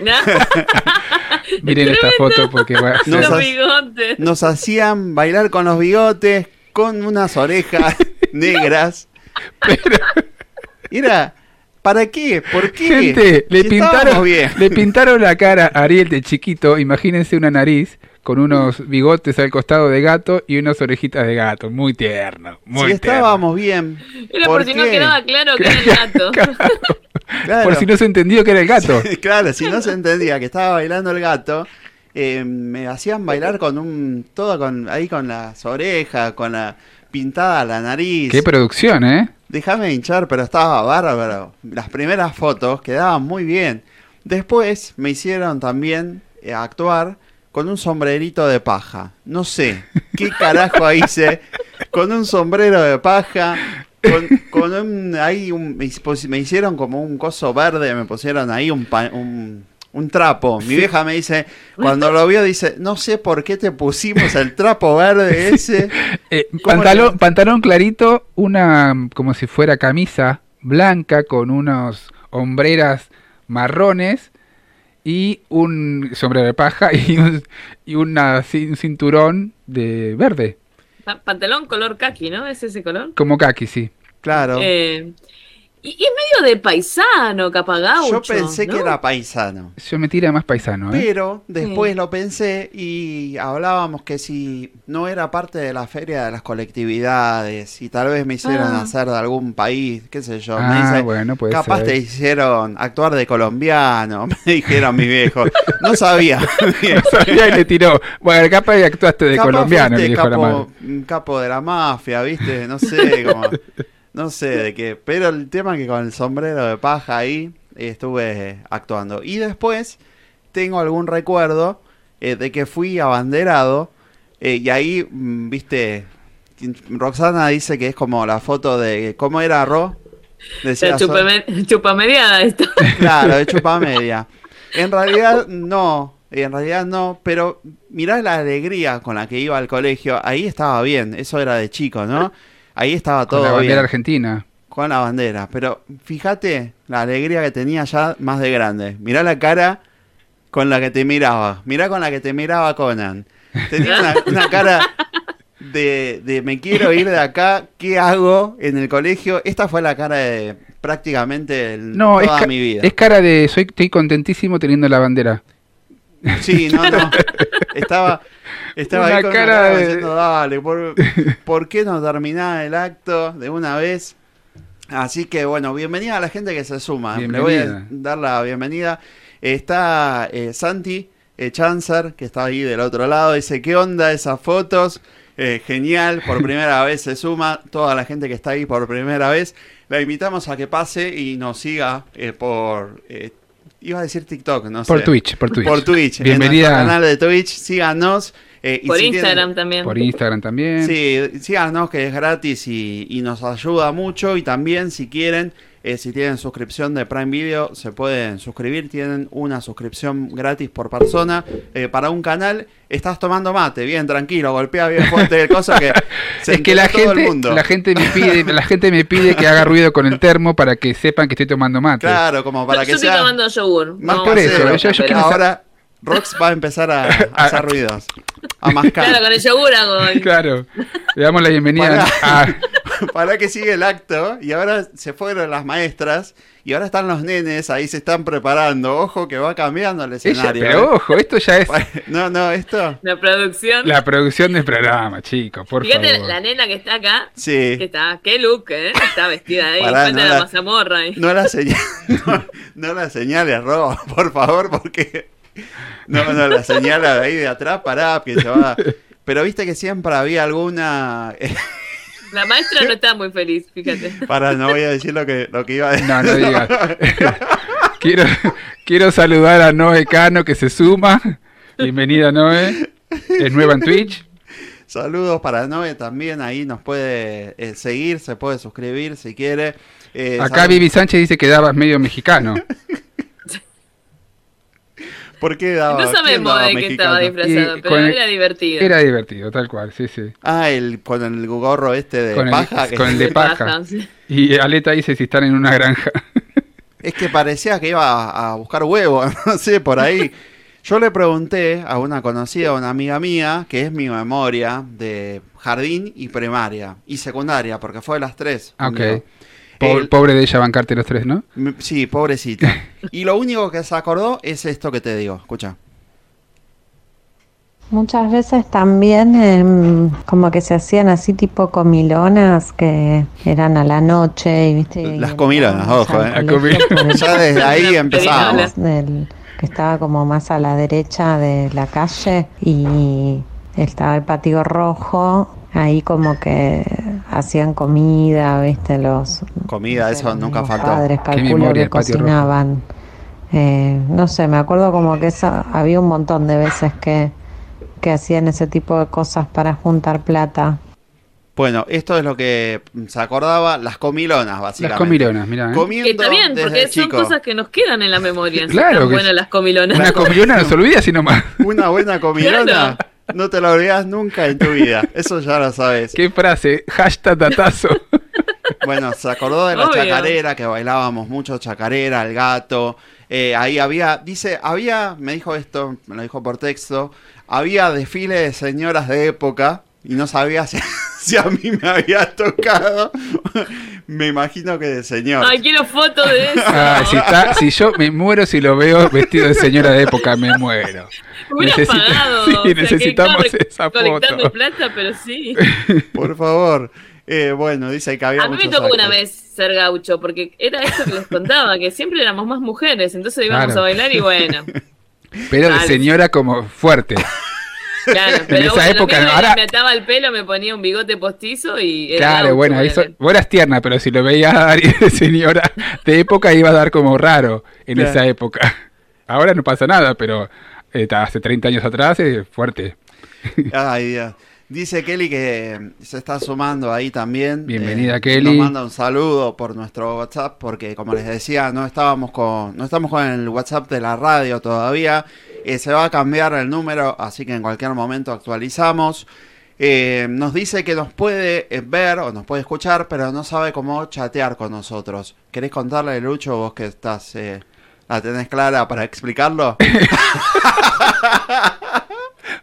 Miren esta foto porque va a No ser- Los bigotes. Nos hacían bailar con los bigotes, con unas orejas negras. Era, ¿para qué? ¿Por qué? Gente, le Si pintaron, bien. le pintaron la cara a Ariel de chiquito, imagínense una nariz con unos bigotes al costado de gato y unas orejitas de gato, muy tierno, muy si estábamos bien. Era por, si no quedaba claro que era el gato. Claro. Por si no se entendió que era el gato. claro, si no se entendía que estaba bailando el gato, eh, me hacían bailar con un. todo con ahí con las orejas, con la pintada la nariz. Qué producción, ¿eh? Déjame hinchar, pero estaba bárbaro. Las primeras fotos quedaban muy bien. Después me hicieron también eh, actuar con un sombrerito de paja. No sé qué carajo hice con un sombrero de paja. Con, con un, ahí un- me, pus- me hicieron como un coso verde, me pusieron ahí un, pa- un, un trapo. Mi vieja me dice, cuando lo vio, dice, no sé por qué te pusimos el trapo verde ese. Eh, ¿Cómo pantalón, le- pantalón clarito, una como si fuera camisa blanca con unos hombreras marrones y un sombrero de paja y un, y una, un cinturón de verde, Pa- Pantalón color kaki, ¿no? ¿Es ese color? como kaki, sí. Claro. Eh, y, y es medio de paisano, capagaucho. Yo pensé ¿no? que era paisano. Yo me tira más paisano, ¿eh? Pero después Sí. lo pensé y hablábamos que si no era parte de la feria de las colectividades y tal vez me hicieran Ah. hacer de algún país, qué sé yo. me Ah, dice, bueno, puede capaz ser. te hicieron actuar de colombiano, me dijeron mis viejos. No sabía. bien. Sabía y le tiró. Bueno, capaz que actuaste de Capaz colombiano, fuiste dijo la madre. capo, un capo de la mafia, ¿viste? No sé, como, no sé de qué. Pero el tema es que con el sombrero de paja ahí estuve actuando. Y después tengo algún recuerdo eh, de que fui abanderado eh, y ahí, mm, ¿viste? Roxana dice que es como la foto de... ¿Cómo era, Ro? Decía, chupame- chupamediada esto. Claro, de chupa media. En realidad no, en realidad no, pero mirá la alegría con la que iba al colegio, ahí estaba bien, eso era de chico, ¿no? Ahí estaba Con todo la bandera bien, argentina. con la bandera, pero fíjate la alegría que tenía ya más de grande. Mirá la cara con la que te miraba, mirá con la que te miraba Conan. Tenía una, una cara de, de me quiero ir de acá, ¿qué hago en el colegio? Esta fue la cara de prácticamente el- No, toda mi vida. es cara de soy estoy contentísimo teniendo la bandera. Sí, no, no. Estaba, estaba Una ahí con cara una de- diciendo, dale, ¿por, por qué no terminar el acto de una vez? Así que bueno, bienvenida a la gente que se suma. Le voy a Bienvenida. dar la bienvenida. Está eh, Santi eh, Chancer, que está ahí del otro lado. Dice, ¿qué onda esas fotos? Eh, genial, por primera vez se suma. Toda la gente que está ahí por primera vez. La invitamos a que pase y nos siga eh, por... iba a decir TikTok, no sé. Por Twitch, por Twitch. Por Twitch. Bienvenida. En nuestro canal de Twitch, síganos. Eh, y Por si Instagram tienen- también. Por Instagram también. Sí, síganos que es gratis y, y nos ayuda mucho. Y también si quieren, eh, si tienen suscripción de Prime Video, se pueden suscribir. Tienen una suscripción gratis por persona eh, para un canal. Estás tomando mate, bien, tranquilo, golpea bien fuerte el cosa que se es que la el gente, mundo. la gente me pide, la gente me pide que haga ruido con el termo para que sepan que estoy tomando mate. Claro, como para yo que estoy sea tomando yogur. más no, por eso, yo- yo Pero quiero ahora Rox va a empezar a, a hacer ruidos, a mascar. Claro, con el yogur hago. Claro. Le damos la bienvenida Pará. a para que sigue el acto y ahora se fueron las maestras y ahora están los nenes ahí se están preparando ojo que va cambiando el ella, escenario pero ¿eh? ojo, esto ya es no no esto La producción. la producción del programa, chicos, por Fíjate favor. la nena que está acá. Que sí está, qué look, ¿eh? Está vestida ahí. Pará, no la la- mazamorra ahí. no la señal no, no la señales Ro, por favor porque no no la señala de ahí de atrás pará que se va pero viste que siempre había alguna La maestra no está muy feliz, fíjate. para no voy a decir lo que lo que iba a decir No, no digas. quiero, quiero saludar a Noé Cano que se suma. Bienvenida Noé. Es nueva en Twitch. Saludos para Noé también, ahí nos puede eh, seguir, se puede suscribir si quiere. Eh, Acá salud- Vivi Sánchez dice que dabas medio mexicano. ¿Por qué daba? No sabemos daba de qué estaba disfrazado, Y pero el- era divertido. Era divertido, tal cual, sí, sí. Ah, el, con el gorro este de Con el- paja. que- con el de paja. sí. Y Aleta dice si están en una granja. Es que parecía que iba a, a buscar huevos, no sé, por ahí. Yo le pregunté a una conocida, una amiga mía, que es mi memoria de jardín y primaria y secundaria, porque fue de las tres. Ah, conmigo. Ok. Po- El- Pobre de ella bancarte los tres, ¿no? Sí, pobrecita. Y lo único que se acordó es esto que te digo. Escucha. Muchas veces también em, como que se hacían así tipo comilonas que eran a la noche y viste Las comilonas, ojo, eh. colegio Ya desde ahí empezábamos. del- que estaba como más a la derecha de la calle y estaba el patio rojo ahí como que hacían comida viste los Comida, no sé, eso los nunca faltó. padres calculo memoria que cocinaban Eh, no sé me acuerdo como que esa, había un montón de veces que que hacían ese tipo de cosas para juntar plata. Bueno, esto es lo que se acordaba, las comilonas, básicamente. Las comilonas, mira. ¿eh? Comiendo Que está bien, desde porque son chico. cosas que nos quedan en la memoria. Claro Están que buenas las comilonas. Una comilona no se olvida sino más. Una buena comilona, Claro. No te la olvidas nunca en tu vida. Eso ya lo sabes. ¿Qué frase? Hashtag datazo. Bueno, se acordó de la Obvio. chacarera, que bailábamos mucho chacarera, el gato. Eh, ahí había, dice, había, me dijo esto, me lo dijo por texto, había desfile de señoras de época y no sabía si, si a mí me había tocado. me imagino que de señor. Ay, quiero fotos de eso. Ah, si, está, si yo me muero si lo veo vestido de señora de época, me muero. Necesita- pagado. sí, o sea, que necesitamos esa foto. plata, pero sí. Por favor. Eh, bueno, dice que había A mí me tocó una vez ser gaucho, porque era esto que les contaba, que siempre éramos más mujeres, entonces íbamos Claro. a bailar y bueno. Pero de señora como fuerte. Claro, pero esa bueno, época, lo mismo, ahora- me ataba el pelo, me ponía un bigote postizo y era Claro, bueno, eso, ponele. vos eras tierna, pero si lo veías a de señora de época iba a dar como raro en Claro. esa época. Ahora no pasa nada, pero eh, hace 30 años atrás es fuerte. Ay, Dios. Dice Kelly que se está sumando ahí también. Bienvenida, Kelly. Nos manda un saludo por nuestro WhatsApp porque como les decía, no estábamos con no estamos con el WhatsApp de la radio todavía. Eh, se va a cambiar el número, así que en cualquier momento actualizamos. Eh, nos dice que nos puede eh, ver o nos puede escuchar, pero no sabe cómo chatear con nosotros. ¿Querés contarle, Lucho, vos que estás eh, la tenés clara para explicarlo?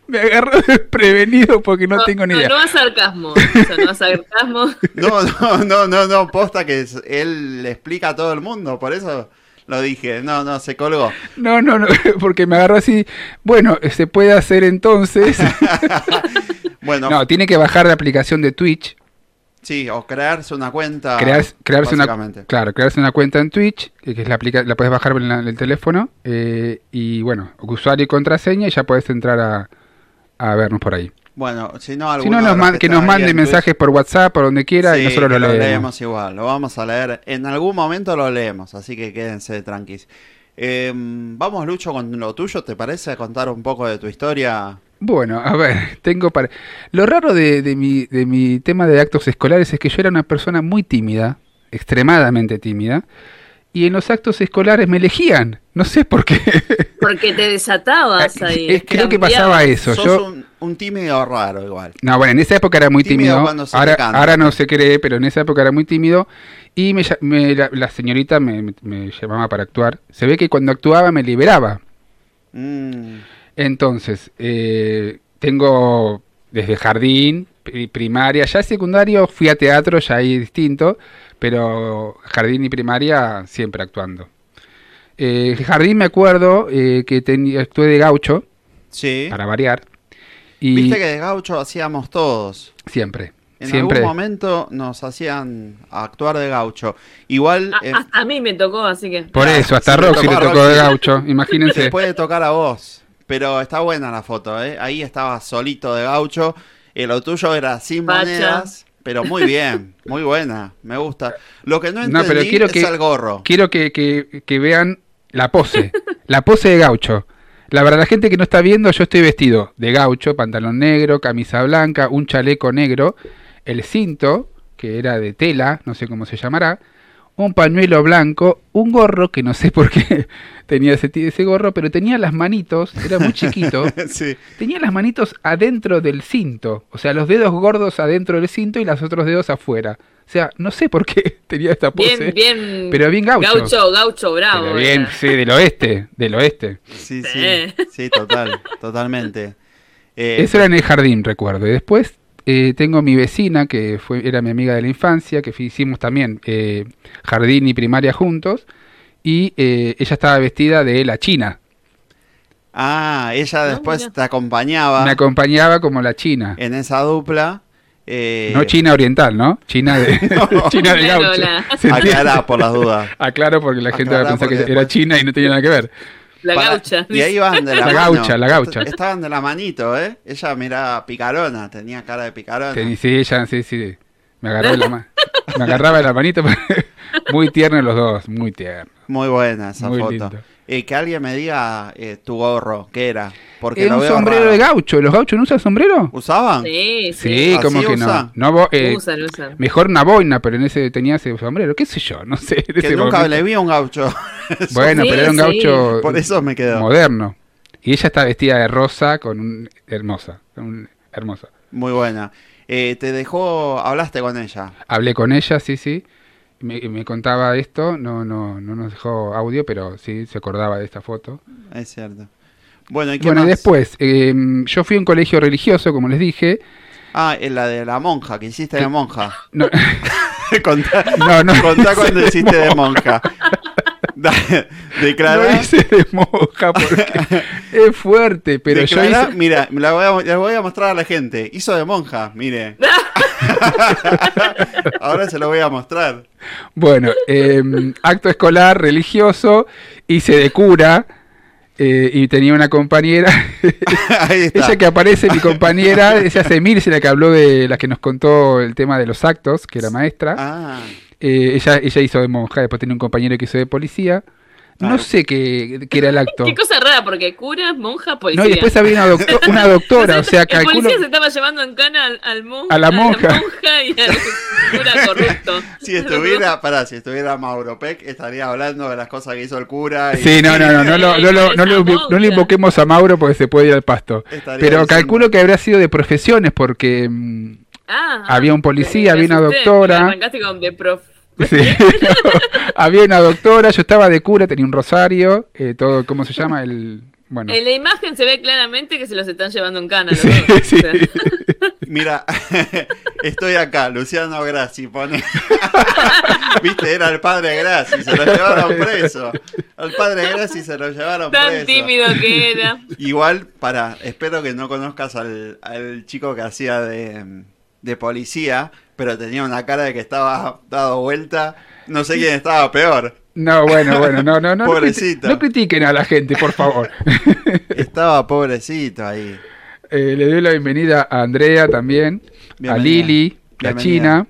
Me agarró desprevenido porque no, tengo ni idea. No, no es sarcasmo. O sea, no es sarcasmo. No, no, no, no, no, posta que él le explica a todo el mundo, por eso lo dije. No, no, se colgó. No, no, no, porque me agarró así. Bueno, se puede hacer entonces. Bueno, No, tiene que bajar la aplicación de Twitch, sí, o crearse una cuenta. crear- crearse una, claro, crearse una cuenta en Twitch, que que es la aplica, la puedes bajar en, la- en el teléfono eh, y bueno, usuario y contraseña y ya puedes entrar a, a vernos por ahí. Bueno, si no, Si no, nos man- que nos en mensajes por WhatsApp, por donde quiera, y nosotros lo lo leemos. leemos igual, lo vamos a leer. En algún momento lo leemos, así que quédense tranquis. Eh, vamos, Lucho, con lo tuyo, ¿te parece? Contar un poco de tu historia. Bueno, a ver, tengo para... Lo raro de, de mi, de mi tema de actos escolares es que yo era una persona muy tímida, extremadamente tímida, y en los actos escolares me elegían. No sé por qué. Porque te desatabas ahí. Creo que pasaba eso. Sos Yo, un, un tímido raro igual. No, bueno, en esa época era muy Tímido Ahora, ahora no se cree, pero en esa época era muy tímido. Y me, me- la, la señorita me, me- llamaba para actuar. Se ve que cuando actuaba me liberaba. Mm, Entonces, eh, tengo desde jardín, pri- primaria, ya secundario fui a teatro, ya ahí distinto, pero jardín y primaria siempre actuando. Eh, jardín me acuerdo eh, que tenía, actué de gaucho, sí. para variar, y Viste que de gaucho hacíamos todos. siempre, En siempre. algún momento nos hacían actuar de gaucho. Igual A, eh, a- a mí me tocó, así que. Por eso, hasta Sí, Roxy le tocó de gaucho, imagínense. puede tocar a vos. Pero está buena la foto, ¿eh? Ahí estaba solito de gaucho. Y lo tuyo era sin Pacha. monedas. Pero muy bien, muy buena. Me gusta. Lo que no No, entendí pero quiero es que- el gorro. Quiero que, que- que vean la pose, la pose de gaucho. La verdad, la gente que no está viendo, yo estoy vestido de gaucho, pantalón negro, camisa blanca, un chaleco negro, el cinto, que era de tela, no sé cómo se llamará, un pañuelo blanco, un gorro, que no sé por qué tenía ese, ese gorro, pero tenía las manitos, era muy chiquito, sí. tenía las manitos adentro del cinto, o sea, los dedos gordos adentro del cinto y los otros dedos afuera. O sea, no sé por qué tenía esta pose. Bien, bien. Pero bien gaucho. Gaucho, gaucho, bravo. Pero bien, era. sí, del oeste, del oeste. Sí, sí. Sí. Sí, total, totalmente. Eh, Eso era en el jardín, recuerdo. Y después eh, tengo mi vecina, que fue era mi amiga de la infancia, que hicimos también eh, jardín y primaria juntos, y eh, ella estaba vestida de la china. Ah, ella No, después te acompañaba Me acompañaba como la china. en esa dupla. Eh, No china oriental, ¿no? China de, No. china de gaucho. la- ¿Se entiende? Aclará por las dudas. Aclaro porque la gente va a pensar que era china y no tenía nada que ver. La Para- gaucha. Y ahí van de la, La mano. gaucha, la gaucha. Est- Estaban de la manito, ¿eh? Ella miraba picarona, tenía cara de picarona. Sí, ella, sí, sí. Me agarraba de la mano. Me agarraba de la manito. muy tiernos los dos, muy tiernos. Muy buena esa Muy foto. lindo. Eh, que alguien me diga eh, tu gorro, ¿qué era? Porque Es lo un veo sombrero raro. de gaucho. ¿Los gauchos no usan sombrero? ¿Usaban? Sí, Sí, sí. ¿Así como que usa? no. no bo- eh, Usan, usan. mejor una boina, pero en ese tenía ese sombrero. ¿Qué sé yo? No sé. Que ese nunca momento. le vi a un gaucho. Bueno, Sí, pero era un sí. gaucho Por eso me quedó. moderno. Y ella está vestida de rosa con un hermosa, con un- hermosa. Muy buena. Eh, te dejó, hablaste con ella. Hablé con ella, sí, sí. Me, me contaba esto, no, no, no nos dejó audio, pero sí se acordaba de esta foto. Es cierto. Bueno, ¿y qué Bueno, y más? después, eh, yo fui a un colegio religioso, como les dije. Ah, en la de la monja, que hiciste de monja. No, contá, no, no contá cuando hiciste de monja. Da- no hice de monja porque es fuerte, pero yo hice... Mira, la voy, a, la voy a mostrar a la gente. Hizo de monja, mire. Ahora se lo voy a mostrar. Bueno, eh, acto escolar religioso, hice de cura eh, y tenía una compañera, Ahí está. ella que aparece, mi compañera, ella hace mil, la que habló de la que nos contó el tema de los actos, que era maestra. Ah, Eh, ella, ella hizo de monja, después tenía un compañero que hizo de policía. No sé qué, qué era el acto. Qué cosa rara, porque cura, monja, policía. No, y después había una, docto- una doctora, o sea, el calculo... policía se estaba llevando en cana al, al mon- A la monja. monja y al cura corrupto. si estuviera, pará, si estuviera Mauro Peck, estaría hablando de las cosas que hizo el cura. y- Sí, no, no, no, no, lo- no, lo- no, lo- no le monja. invoquemos a Mauro porque se puede ir al pasto. Estaría Pero diciendo- calculo que habrá sido de profesiones porque mm, Ah, Había un policía, había una doctora. Arrancaste con de prof. sí, había una doctora, yo estaba de cura, tenía un rosario, eh, todo, ¿cómo se llama? El, bueno, En la imagen se ve claramente que se los están llevando en cana. Sí, dos. sí. O sea, Mira, estoy acá, Luciano Grassi pone. Viste, era el padre Grassi, se lo llevaron preso. Al padre Grassi se lo llevaron tan preso. tímido que era. Igual, para, espero que no conozcas al, al chico que hacía de, de policía, pero tenía una cara de que estaba dado vuelta. No sé quién estaba peor. no, bueno, bueno, no, no, no, Pobrecito. no critiquen a la gente, por favor. Estaba pobrecito ahí. Eh, le doy la bienvenida a Andrea también, a Bienvenida. Lili, la Bienvenida. China,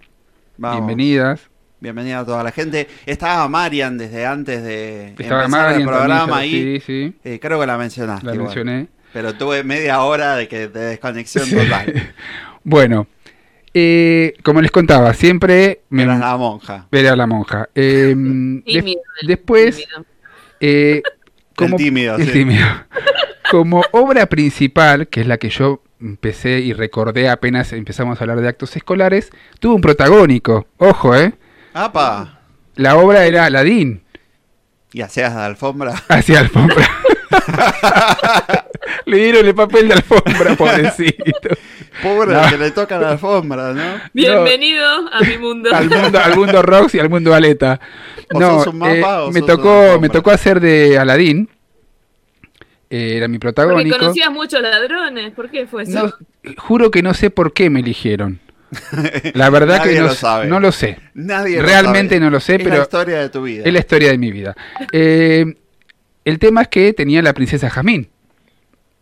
Vamos. bienvenidas. Bienvenida a toda la gente. Estaba Marian desde antes de Estaba empezar Marian el programa ahí. sí, sí, Eh, creo que la mencionaste. la igual. mencioné. Pero tuve media hora de, que, de desconexión total. Bueno, eh, como les contaba, siempre me Eras la monja. era la monja. Eh, des- Tímido, el después, tímido. eh, como, tímido, el sí. tímido. como obra principal, que es la que yo empecé y recordé apenas empezamos a hablar de actos escolares, tuvo un protagónico. Ojo, ¿eh? ¡Apa! La obra era Aladín, Y hacías de alfombra. hacia alfombra. Le dieron el papel de alfombra, pobrecito. Pobre No. que le toca la alfombra, ¿no? Bienvenido a mi mundo. al mundo, al mundo Rox y al mundo Aleta. O No, sos un mapa eh, o me sos tocó, me tocó hacer de Aladín. Eh, era mi Porque protagónico. conocías muchos ladrones. ¿Por qué fue eso? No, juro que no sé por qué me eligieron. La verdad Nadie que no, lo sabe. no lo sé. Nadie lo Realmente sabe. no lo sé, Es pero la historia de tu vida. es la historia de mi vida. Eh, el tema es que tenía la princesa Jazmín.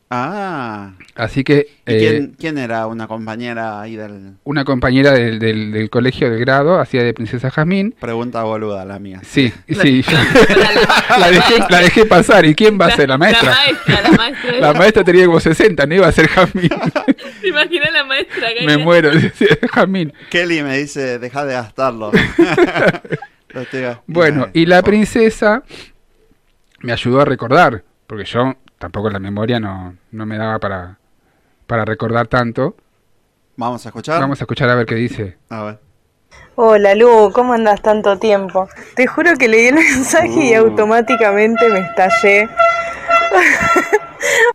Ah. Así que ¿Y eh, quién, era una compañera ahí del... una compañera del, del- del colegio de grado hacía de princesa Jazmín. Pregunta boluda la mía. Sí, sí. yo- la, dejé, la dejé pasar. ¿Y quién va a ser? La maestra. La maestra, la maestra. La maestra tenía como 60, no iba a ser Jazmín. ¿Te imaginas la maestra? que Me era- muero. Jazmín. Kelly me dice, deja de gastarlo. Bueno, y la princesa me ayudó a recordar, porque yo tampoco la memoria no, no me daba para, para recordar tanto. Vamos a escuchar. Vamos a escuchar a ver qué dice. A ver. Hola Lu, ¿cómo andas tanto tiempo? Te juro que leí el mensaje y Uh. automáticamente me estallé.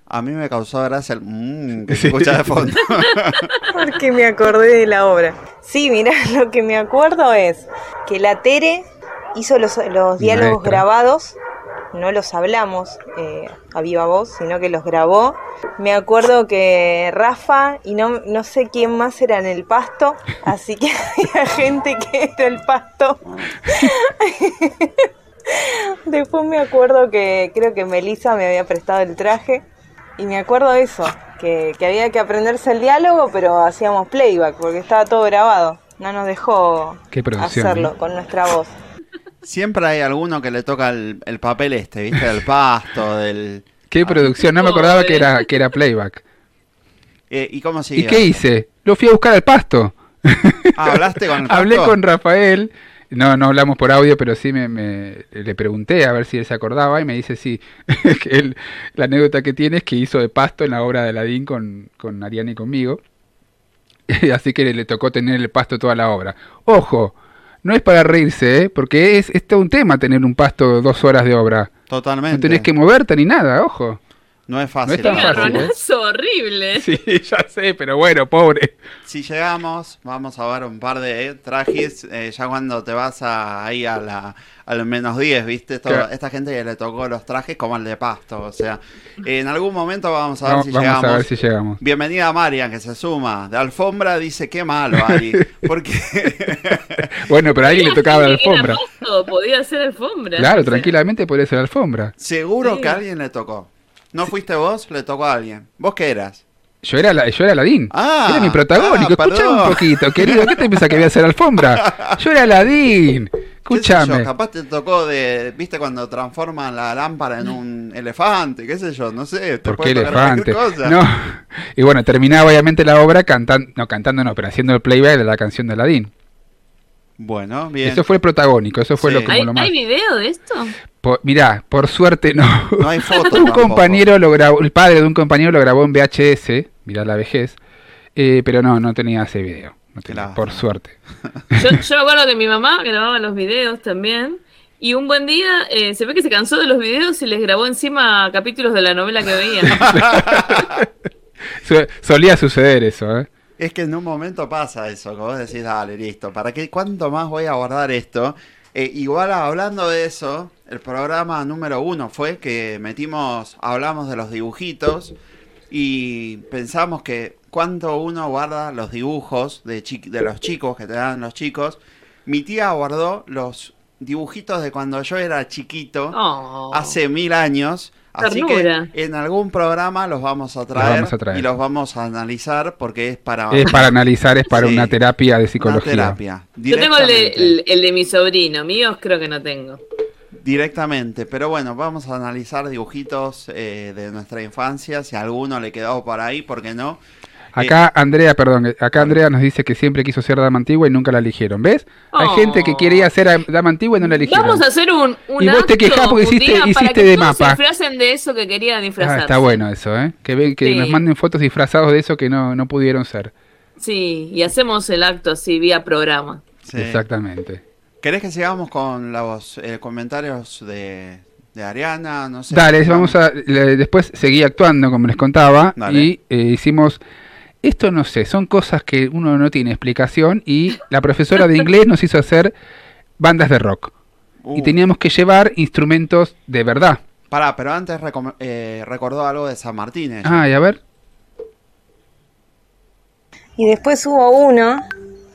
A mí me causó gracia el mmm que se escucha de fondo. Porque me acordé de la obra. Sí, mirá, lo que me acuerdo es que la Tere hizo los, los diálogos Maestra. grabados, no los hablamos eh, a viva voz, sino que los grabó. Me acuerdo que Rafa y no, no sé quién más era en el pasto, así que había gente que era el pasto. Después me acuerdo que creo que Melissa me había prestado el traje. Y me acuerdo de eso, que, que había que aprenderse el diálogo, pero hacíamos playback, porque estaba todo grabado. No nos dejó hacerlo con nuestra voz. Siempre hay alguno que le toca el, el papel este, ¿viste? Del pasto, del... Qué producción, no me acordaba que era, que era playback. Eh, ¿Y cómo sigue? ¿Y qué hice? Lo fui a buscar al pasto. Ah, ¿hablaste con el Hablé pastor? con Rafael. No, no hablamos por audio, pero sí me, me- le pregunté a ver si él se acordaba y me dice sí. que él- la anécdota que tiene es que hizo de pasto en la obra de Aladín con, con Ariana y conmigo. Así que le tocó tener el pasto toda la obra. Ojo, no es para reírse, ¿eh? porque es, es todo un tema tener un pasto dos horas de obra. Totalmente. No tenés que moverte ni nada, ojo. No es fácil. No es ¿eh? garronazo horrible. Sí, ya sé, pero bueno, pobre. Si llegamos, vamos a ver un par de eh, trajes. eh, ya cuando te vas a, ahí a la, al menos 10, ¿viste? Todo- Claro. Esta gente que le tocó los trajes como el de pasto. O sea, en algún momento vamos a ver si vamos llegamos. a ver si llegamos. Bienvenida a Marian, que se suma. De alfombra dice qué malo, Ari. Porque. Bueno, pero a alguien le tocaba la alfombra. podía ser alfombra. Claro, tranquilamente podría ser alfombra. Seguro Sí. que a alguien le tocó. ¿No fuiste vos? Le tocó a alguien. ¿Vos qué eras? Yo era, la, yo era Aladín. Ah, era mi protagónico. ah, Escuchame un poquito, querido. ¿Qué te piensas que voy a hacer alfombra? Yo era Aladín. ¿Qué sé yo? Escúchame. Capaz te tocó de. ¿Viste cuando transforman la lámpara en un elefante? ¿Qué sé yo? No sé. Te ¿Por puede qué tocar cualquier elefante? cosa. No. Y bueno, terminaba obviamente la obra cantando, no cantando no, pero haciendo el playback de la canción de Aladín. Bueno, bien. Eso fue el protagónico, eso fue Sí. lo, como ¿Hay, lo más. ¿Hay video de esto? Po- mirá, por suerte no. No hay fotos. un tampoco. compañero lo grabó, el padre de un compañero lo grabó en VHS, mirá la vejez, eh, pero no, no tenía ese video. no tenía, lástima. por suerte. Yo, yo me acuerdo que mi mamá grababa los videos también. Y un buen día eh, se ve que se cansó de los videos y les grabó encima capítulos de la novela que veía. Solía suceder eso, ¿eh? Es que en un momento pasa eso, que vos decís, dale, listo, ¿para qué? ¿Cuánto más voy a abordar esto? Eh, igual hablando de eso, el programa número uno fue que metimos, hablamos de los dibujitos y pensamos que cuánto uno guarda los dibujos de, chi- de los chicos que te dan los chicos. Mi tía guardó los dibujitos de cuando yo era chiquito, Oh. hace mil años. Así Ternura. que en algún programa los vamos a traer, vamos a traer. y los vamos a analizar porque es para Es para analizar, es para Sí. una terapia de una psicología. terapia. Yo tengo el de, el- el de mi sobrino, míos creo que no tengo. Directamente, pero bueno, vamos a analizar dibujitos eh, de nuestra infancia, si a alguno le quedó por ahí, ¿por qué no? Acá Andrea, perdón, eh, acá Andrea nos dice que siempre quiso ser dama antigua y nunca la eligieron. ¿Ves? Hay Oh. gente que quería ser dama antigua y no la eligieron. Vamos a hacer un, un Y vos te acto quejás porque hiciste- para que de todos mapa. se disfracen de eso que querían Ah, disfrazarse. está bueno eso, ¿eh? Que, ven, que Sí. nos manden fotos disfrazados de eso que no, no pudieron ser. Sí, y hacemos el acto así vía programa. Sí. Exactamente. ¿Querés que sigamos con los eh, comentarios de, de Ariana? No sé. Dale, vamos a. le- después seguí actuando, como les contaba, Dale. y eh, hicimos. Esto no sé, son cosas que uno no tiene explicación. Y la profesora de inglés nos hizo hacer bandas de rock. Y Uh, teníamos que llevar instrumentos de verdad. Pará, pero antes recom- eh, recordó algo de San Martín. ella. Ah, y a ver. Y después hubo uno,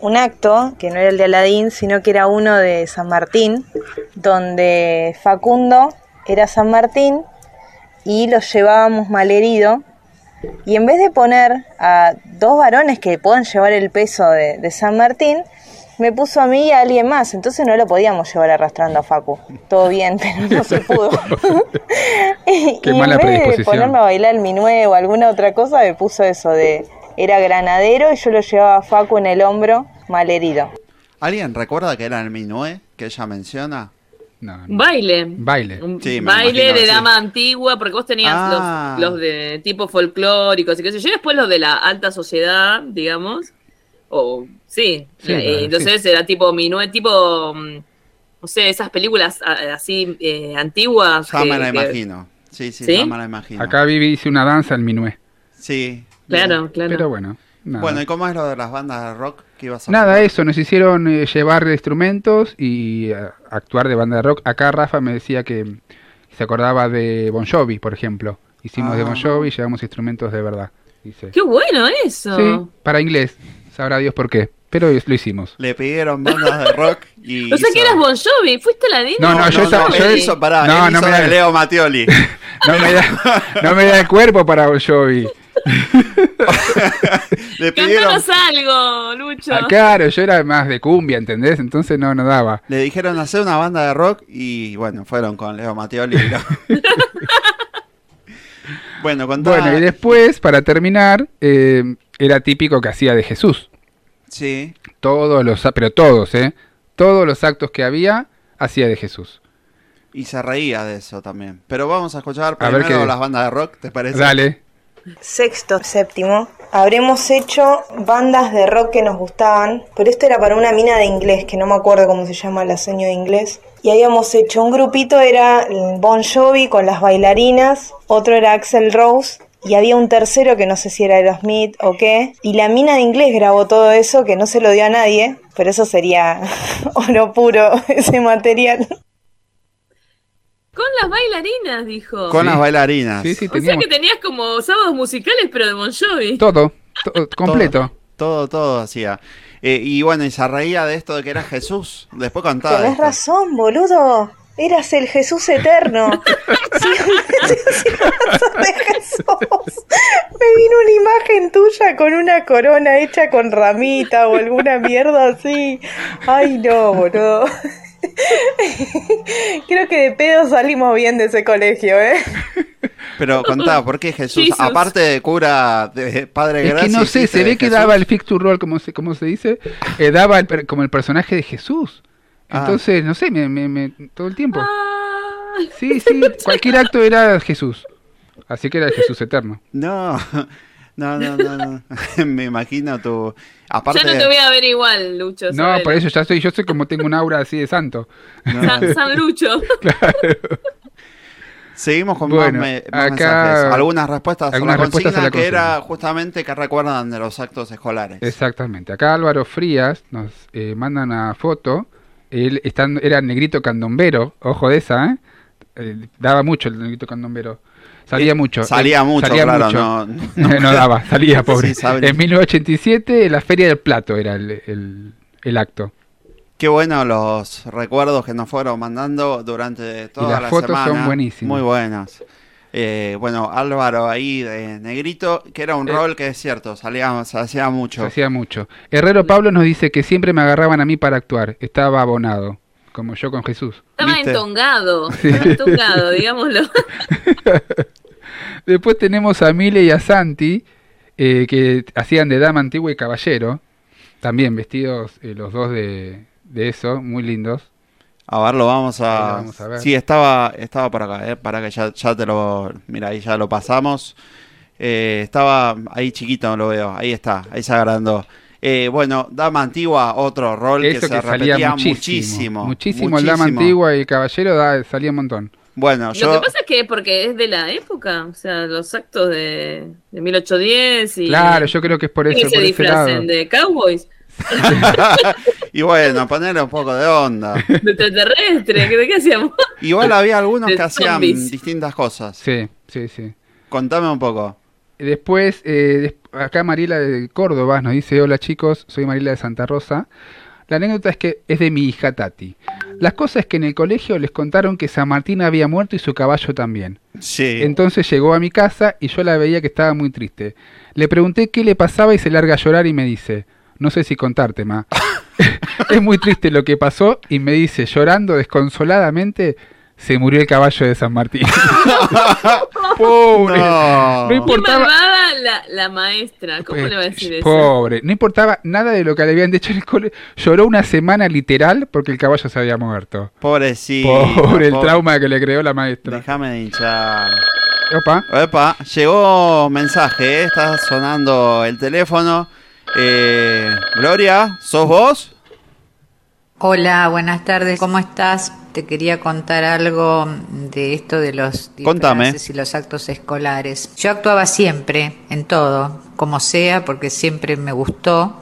un acto, que no era el de Aladín, sino que era uno de San Martín, donde Facundo era San Martín y lo llevábamos malherido. Y en vez de poner a dos varones que puedan llevar el peso de, de San Martín, me puso a mí y a alguien más. Entonces no lo podíamos llevar arrastrando a Facu. Todo bien, pero no se pudo. y Qué y mala en vez de ponerme a bailar el minué o alguna otra cosa, me puso eso de... Era granadero y yo lo llevaba a Facu en el hombro, malherido. ¿Alguien recuerda que era el minué que ella menciona? No, no. Un baile. Baile. Sí, me baile imagino de sí. dama antigua, porque vos tenías Ah. los, los de tipo folclóricos y qué sé yo, después los de la alta sociedad, digamos. O sí, Sí, eh, claro, entonces era tipo minué, tipo, mm, no sé, esas películas así eh, antiguas. Ya que- me la que- imagino. Sí, sí, ¿Sí? ya me la imagino. Acá Vivi hice una danza en minué. Sí. Claro, claro. Pero bueno. Nada. Bueno, ¿y cómo es lo de las bandas de rock que ibas a Nada, contar? eso, nos hicieron eh, llevar instrumentos y eh, actuar de banda de rock. Acá Rafa me decía que se acordaba de Bon Jovi, por ejemplo. Hicimos de Ah. Bon Jovi y llevamos instrumentos de verdad. Dice. Qué bueno eso. Sí, para inglés. Sabrá Dios por qué. Pero lo hicimos. Le pidieron bandas de rock y. O sea que eras Bon Jovi, fuiste la Dina. No, no, yo no, esa- no, yo- él hizo, pará, No, él no hizo me de da- Leo Mattioli. No me da, no me da el cuerpo para Bon Jovi. Le pidieron, Cantanos algo, Lucho. Ah, claro, yo era más de cumbia, ¿entendés? Entonces no, no daba. le dijeron hacer una banda de rock y bueno, fueron con Leo Mattioli. y lo- bueno, contá. Bueno, y después, para terminar, eh, era típico que hacía de Jesús. Sí. Todos los, pero todos, ¿eh? Todos los actos que había, hacía de Jesús. Y se reía de eso también. Pero vamos a escuchar A ver primero qué- las bandas de rock, ¿te parece? Dale. Sexto, séptimo, habremos hecho bandas de rock que nos gustaban, pero esto era para una mina de inglés, que no me acuerdo cómo se llama la seño de inglés. Y habíamos hecho un grupito, era Bon Jovi con las bailarinas, otro era Axel Rose, y había un tercero que no sé si era Aerosmith o qué. Y la mina de inglés grabó todo eso, que no se lo dio a nadie, pero eso sería oro puro, ese material. Con las bailarinas, dijo. Con Sí. las bailarinas. Sí, sí, o sea teníamos que tenías como sábados musicales, pero de Bon Jovi. todo, to- completo. Todo, todo hacía. Eh, y bueno, y se reía de esto de que era Jesús. Después contaba. Tenés esto. razón, boludo. Eras el Jesús eterno. Sí, de Jesús. Me vino una imagen tuya con una corona hecha con ramita o alguna mierda así. Ay, no, boludo. Creo que de pedo salimos bien de ese colegio, ¿eh? Pero contaba, ¿por qué Jesús? Jesus. Aparte de cura de Padre Es que Gracia, no sé, se ve que Jesús. daba el fix to roll, como se, como se dice, eh, daba el como el personaje de Jesús. Ah. Entonces, no sé, me, me- me- todo el tiempo. Ah, Sí, sí, cualquier acto era Jesús. Así que era el Jesús eterno. No, no, no, no. no. Me imagino tu. Aparte. ya no te voy a ver igual, Lucho. No, sabelo. por eso ya soy, yo soy como tengo un aura así de santo. no. San, San Lucho. Seguimos con Bueno, más, me- más acá- mensajes. Algunas respuestas algunas a la respuestas consigna a la que era justamente que recuerdan de los actos escolares. Exactamente. Acá Álvaro Frías nos eh, manda una foto. Él estando, era negrito candombero, ojo de esa, ¿eh? Eh, daba mucho el negrito candombero. Salía Eh, mucho. Salía Él- mucho, salía claro. mucho. No, No, daba, salía pobre. Sí, en 1987, la Feria del Plato era el, el- el acto. Qué bueno los recuerdos que nos fueron mandando durante toda las la fotos son buenísimas. Muy buenas. Eh, bueno, Álvaro ahí de Negrito, que era un Eh, rol que es cierto, salía, se hacía mucho. Se hacía mucho. Herrero Pablo nos dice que siempre me agarraban a mí para actuar. Estaba abonado, como yo con Jesús. Estaba ¿Viste? entongado. Sí. Estaba entongado, digámoslo. Después tenemos a Mile y a Santi, eh, que hacían de dama antigua y caballero. También vestidos eh, los dos de, de eso, muy lindos. A ver, lo vamos lo a... vamos a ver. Sí, estaba, estaba por acá, eh, para que ya, ya te lo... Mira, ahí ya lo pasamos. Eh, estaba ahí chiquito, no lo veo. Ahí está, ahí se agrandó. Eh, bueno, Dama Antigua, otro rol que se que salía repetía muchísimo. muchísimo. Muchísimo, el dama antigua y el caballero da- salía un montón. Bueno, Lo yo... que pasa es que porque es de la época, o sea, los actos de, de 1810 y... Claro, yo creo que es por eso, que se por disfracen de cowboys, y bueno, ponerle un poco de onda. de extraterrestres, ¿de qué hacíamos? Igual había algunos De que hacían zombies. distintas cosas. Sí, sí, sí. Contame un poco. Después, eh, acá Mariela de Córdoba nos dice, hola chicos, soy Mariela de Santa Rosa. La anécdota es que es de mi hija Tati. Las cosas es que en el colegio les contaron que San Martín había muerto y su caballo también. Sí. Entonces llegó a mi casa y yo la veía que estaba muy triste. Le pregunté qué le pasaba y se larga a llorar y me dice, no sé si contarte, ma. es muy triste lo que pasó y me dice, llorando desconsoladamente, se murió el caballo de San Martín. Pobre. No. No Qué importaba. malvada la, la maestra, ¿cómo le va a decir eso? Pobre, no importaba nada de lo que le habían dicho en el cole. Lloró una semana literal porque el caballo se había muerto. Pobrecito. Pobre el pobre. trauma que le creó la maestra. Déjame de hinchar. Opa. Epa, llegó mensaje, eh, está sonando el teléfono. Eh, Gloria, ¿sos vos? Hola, buenas tardes, ¿cómo estás? Te quería contar algo de esto de los Contame. y los actos escolares. Yo actuaba siempre, en todo, como sea, porque siempre me gustó.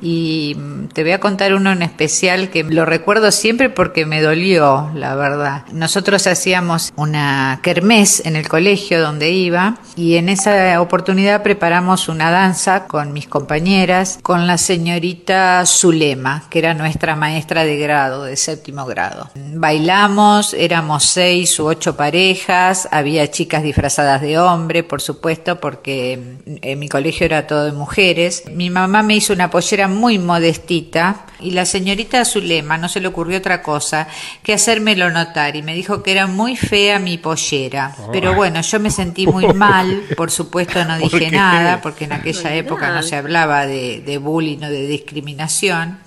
Y mm, te voy a contar uno en especial que lo recuerdo siempre porque me dolió, la verdad. Nosotros hacíamos una kermés en el colegio donde iba y en esa oportunidad preparamos una danza con mis compañeras, con la señorita Zulema, que era nuestra maestra de grado, de séptimo grado. Bailamos, éramos seis u ocho parejas, había chicas disfrazadas de hombre, por supuesto, porque en mi colegio era todo de mujeres. Mi mamá me hizo una pollera muy modestita y la señorita Zulema no se le ocurrió otra cosa que hacérmelo notar y me dijo que era muy fea mi pollera. Pero bueno, yo me sentí muy mal, por supuesto no ¿Por dije nada porque en aquella No, época no se hablaba de, de bullying o de discriminación.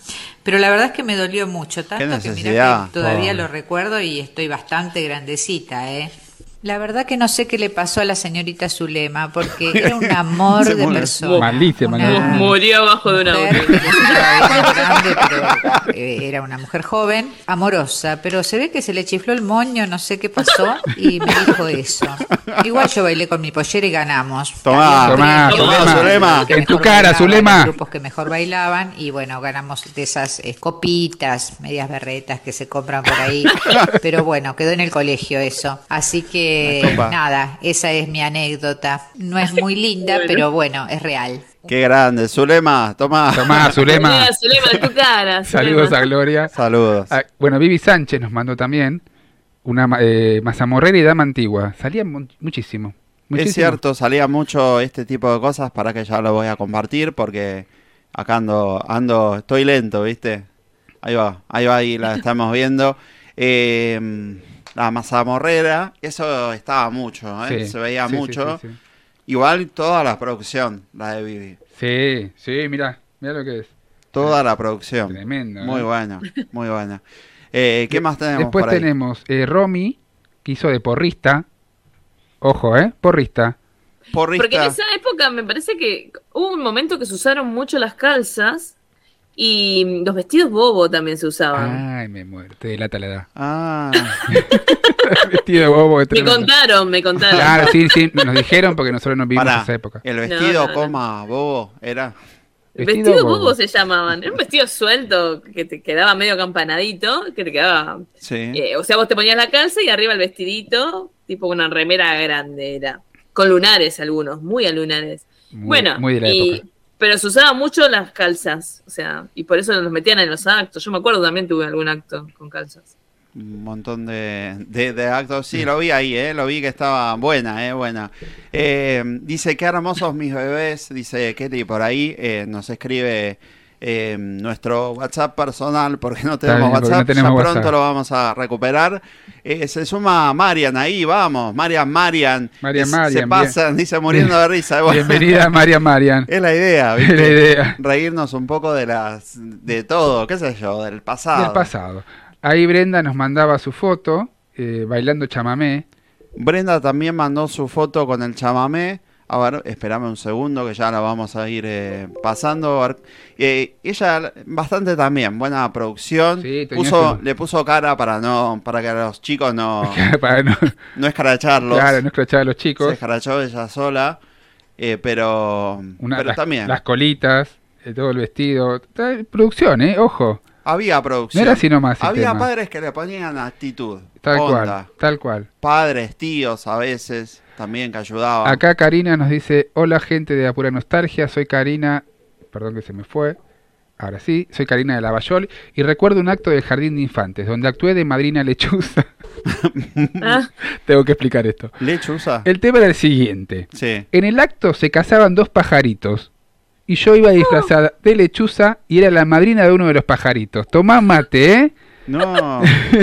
Pero la verdad es que me dolió mucho, tanto que necesidad? que todavía lo recuerdo y estoy bastante grandecita, ¿eh? La verdad que no sé qué le pasó a la señorita Zulema, porque era un amor de persona. Maldice, Una. Murió abajo de una mujer grande, pero eh, era una mujer joven, amorosa, pero se ve que se le chifló el moño, no sé qué pasó, y me dijo eso. Igual yo bailé con mi pollera y ganamos. Tomá, tomá, tomá, Zulema. En tu cara, bailaban, Zulema. grupos que mejor bailaban, y bueno, ganamos de esas eh, copitas, medias berretas que se compran por ahí. Pero bueno, quedó en el colegio eso. Así que Copa. nada, esa es mi anécdota. No es muy linda, Bueno. pero bueno, es real. Qué grande. Zulema, toma. Tomá, Zulema. Zulema, tu cara. Saludos Zulema. a Gloria. Saludos. Ah, bueno, Vivi Sánchez nos mandó también una eh, mazamorrera y dama antigua. Salía mu- muchísimo. muchísimo. Es cierto, salía mucho este tipo de cosas para que ya lo voy a compartir porque acá ando, ando, estoy lento, ¿viste? Ahí va, ahí va, ahí la estamos viendo. Eh, la mazamorrera, eso estaba mucho, ¿eh? Sí, se veía sí, sí, mucho. sí, sí. Igual toda la producción, la de Vivi. Sí, sí, mira, mira lo que es. Toda la producción. Tremendo. Muy ¿eh? buena, muy buena. Eh, ¿Qué más tenemos Después por ahí? tenemos eh, Romy, que hizo de porrista. Ojo, ¿eh? Porrista. Porrista. Porque en esa época me parece que hubo un momento que se usaron mucho las calzas y los vestidos bobo también se usaban. Ay, me muero. Te delata la edad. Ah, Vestido bobo me contaron, me contaron. Claro, sí, sí, nos dijeron porque nosotros no vivimos pará, esa época. el vestido No, no, no. coma bobo era. Vestido, bobo se llamaban. Era un vestido suelto que te quedaba medio campanadito, que te quedaba. Sí. eh, o sea, vos te ponías la calza y arriba el vestidito, tipo una remera grande era. Con lunares algunos, muy a lunares. Muy- bueno, muy de la y- época. Pero se usaban mucho las calzas, o sea, y por eso los metían en los actos. Yo me acuerdo también tuve algún acto con calzas. Un montón de, de, actos. Sí, lo vi ahí, ¿eh? Lo vi que estaba buena, ¿eh? Buena. Eh, dice, qué hermosos mis bebés. Dice Kelly por ahí. eh, nos escribe eh, nuestro WhatsApp personal porque no tenemos no WhatsApp. tenemos ya WhatsApp. pronto lo vamos a recuperar. Eh, se suma Marian ahí, vamos. Marian, Marian. Marian, Es- Marian, Se pasan, dice, muriendo de risa. Bueno, Bienvenida, María Marian. Es la idea, Es ¿viste? la idea. Reírnos un poco de las de todo, qué sé yo, del pasado. Del pasado. Ahí Brenda nos mandaba su foto eh, bailando chamamé. Brenda también mandó su foto con el chamamé. A ver, espérame un segundo que ya la vamos a ir eh, pasando. Eh, ella bastante también, buena producción. Sí, puso, Le puso cara para no, para que a los chicos no, Para no, no escracharlos. claro, no escrachar a los Se chicos. escrachó ella sola. eh, pero Una- pero las, también las colitas, eh, todo el vestido. Producción, ¿eh? Ojo. había producción. No era así nomás Había tema. padres que le ponían actitud. Tal onda. cual, tal cual. Padres, tíos a veces también que ayudaban. Acá Karina nos dice, hola gente de Apura Nostalgia, soy Karina, perdón que se me fue, ahora sí, soy Karina de Lavallol y recuerdo un acto del Jardín de Infantes donde actué de madrina lechuza. Ah, Tengo que explicar esto. Lechuza. El tema era el siguiente. Sí. En el acto se casaban dos pajaritos y yo iba disfrazada de lechuza y era la madrina de uno de los pajaritos. Tomá mate, ¿eh? No.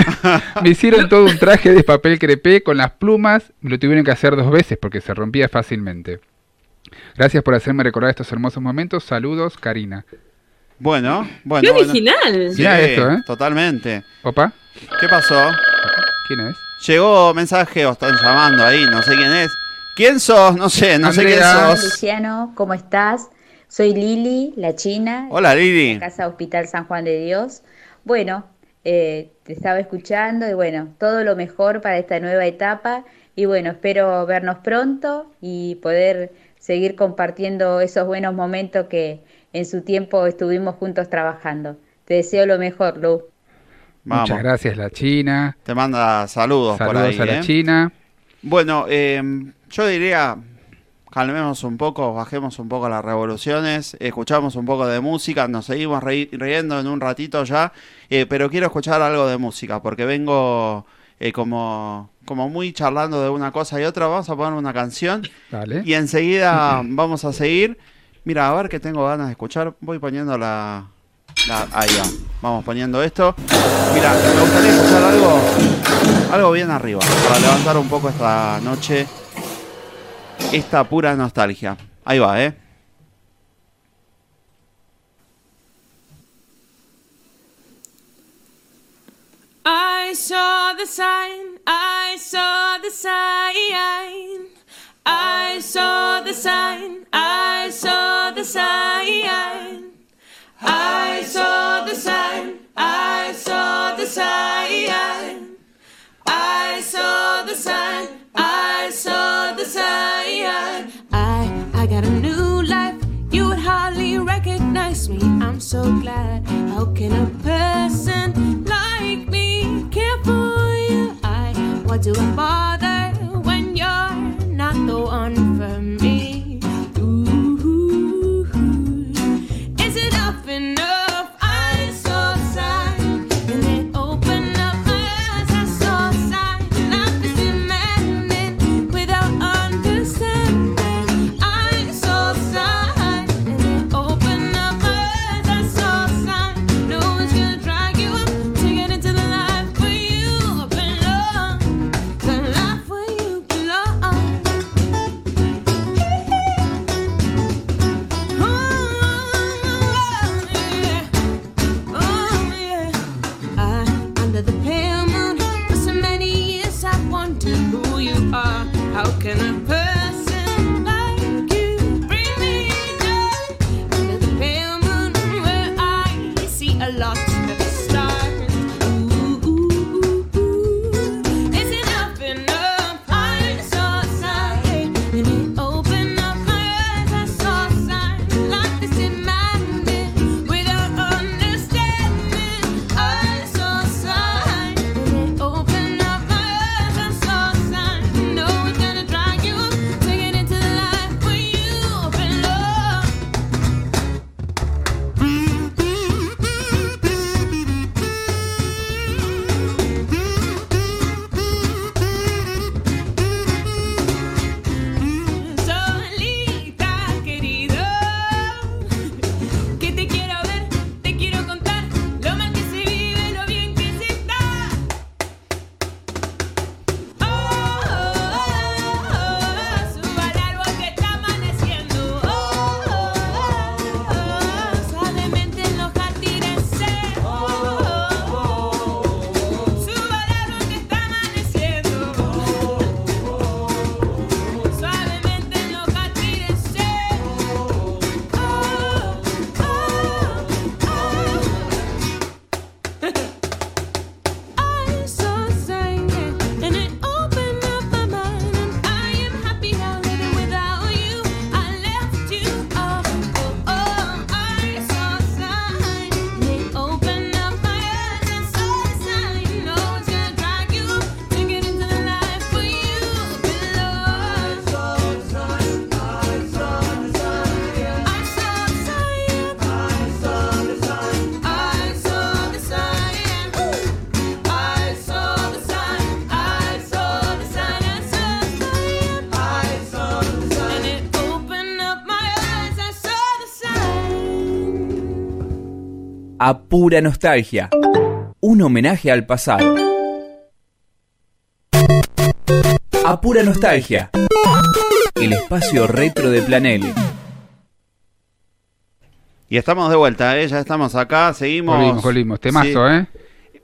Me hicieron todo un traje de papel crepé con las plumas, me lo tuvieron que hacer dos veces porque se rompía fácilmente. Gracias por hacerme recordar estos hermosos momentos. Saludos, Karina. Bueno, bueno. ¡Qué bueno. original! Sí, Mirá esto, ¿eh? Totalmente. Opa, ¿Qué pasó? ¿quién es? Llegó mensaje o están llamando ahí, no sé quién es. ¿Quién sos? No sé, no sé quién sos. Luciano, ¿cómo estás? Soy Lili, la china, Hola de Lili. Casa Hospital San Juan de Dios. Bueno, eh, te estaba escuchando y bueno, todo lo mejor para esta nueva etapa y bueno, espero vernos pronto y poder seguir compartiendo esos buenos momentos que en su tiempo estuvimos juntos trabajando. Te deseo lo mejor, Lu. Vamos. Muchas gracias, la China. Te manda saludos, por Saludos ahí. a la ¿eh? China. Bueno, eh, yo diría, calmemos un poco, bajemos un poco las revoluciones, escuchamos un poco de música, nos seguimos riendo en un ratito ya, eh, pero quiero escuchar algo de música, porque vengo eh, como, como muy charlando de una cosa y otra. Vamos a poner una canción Dale. y enseguida vamos a seguir. Mira, a ver que tengo ganas de escuchar. Voy poniendo la... la- ahí va. Vamos poniendo esto. Mira, me gustaría escuchar algo, algo bien arriba, para levantar un poco esta noche, esta pura nostalgia. Ahí va, ¿eh? I saw the sign, I saw the sign. I saw the sign, I saw the sign. I saw the sign, me. I'm so glad. How can a person like me care for you? I why do I bother when you're not the one for me? Pura nostalgia. Un homenaje al pasado. A pura nostalgia. El espacio retro de Planele. Y estamos de vuelta, ¿eh? ya estamos acá, seguimos. Volvimos, volvimos. Temazo, Sí. ¿eh?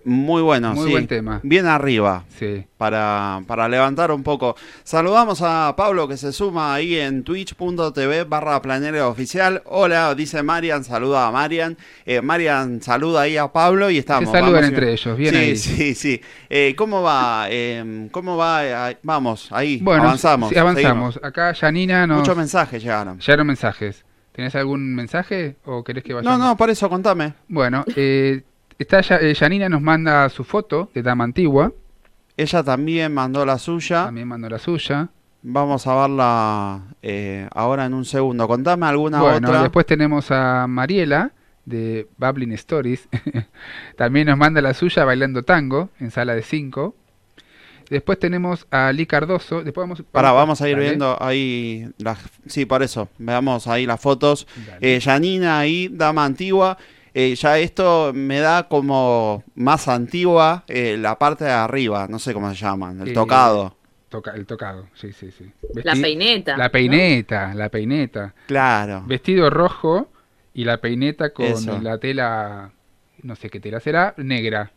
Muy bueno, Muy sí. buen tema. Bien arriba. Sí. Para, para levantar un poco. Saludamos a Pablo que se suma ahí en twitch.tv barra planero oficial. Hola, dice Marian, saluda a Marian. Eh, Marian saluda ahí a Pablo y estamos. saludan vamos, entre ellos, bien sí, ahí. Sí, sí. Eh, ¿Cómo va? Eh, ¿Cómo va? Vamos, ahí, Bueno, avanzamos. sí, avanzamos. seguimos. Acá Janina nos... Muchos mensajes llegaron. Llegaron mensajes. ¿Tenés algún mensaje o querés que No, vayamos? no, por eso contame. Bueno, eh, está eh, Janina nos manda su foto de Dama Antigua. Ella también mandó la suya. También mandó la suya. Vamos a verla eh, ahora en un segundo. Contame alguna bueno, otra. después tenemos a Mariela de Babbling Stories. También nos manda la suya bailando tango en sala de 5. Después tenemos a Lee Cardoso. Después vamos, Pará, vamos a ir Dale. viendo ahí las... Sí, por eso. Veamos ahí las fotos. Eh, Yanina ahí, dama antigua. Eh, ya esto me da como más antigua eh, la parte de arriba. No sé cómo se llaman. El Eh, tocado. Toca, el tocado, sí, sí, sí. La peineta. La ¿no? peineta, la peineta. Claro. Vestido rojo y la peineta con Eso. la tela, no sé qué tela será, negra.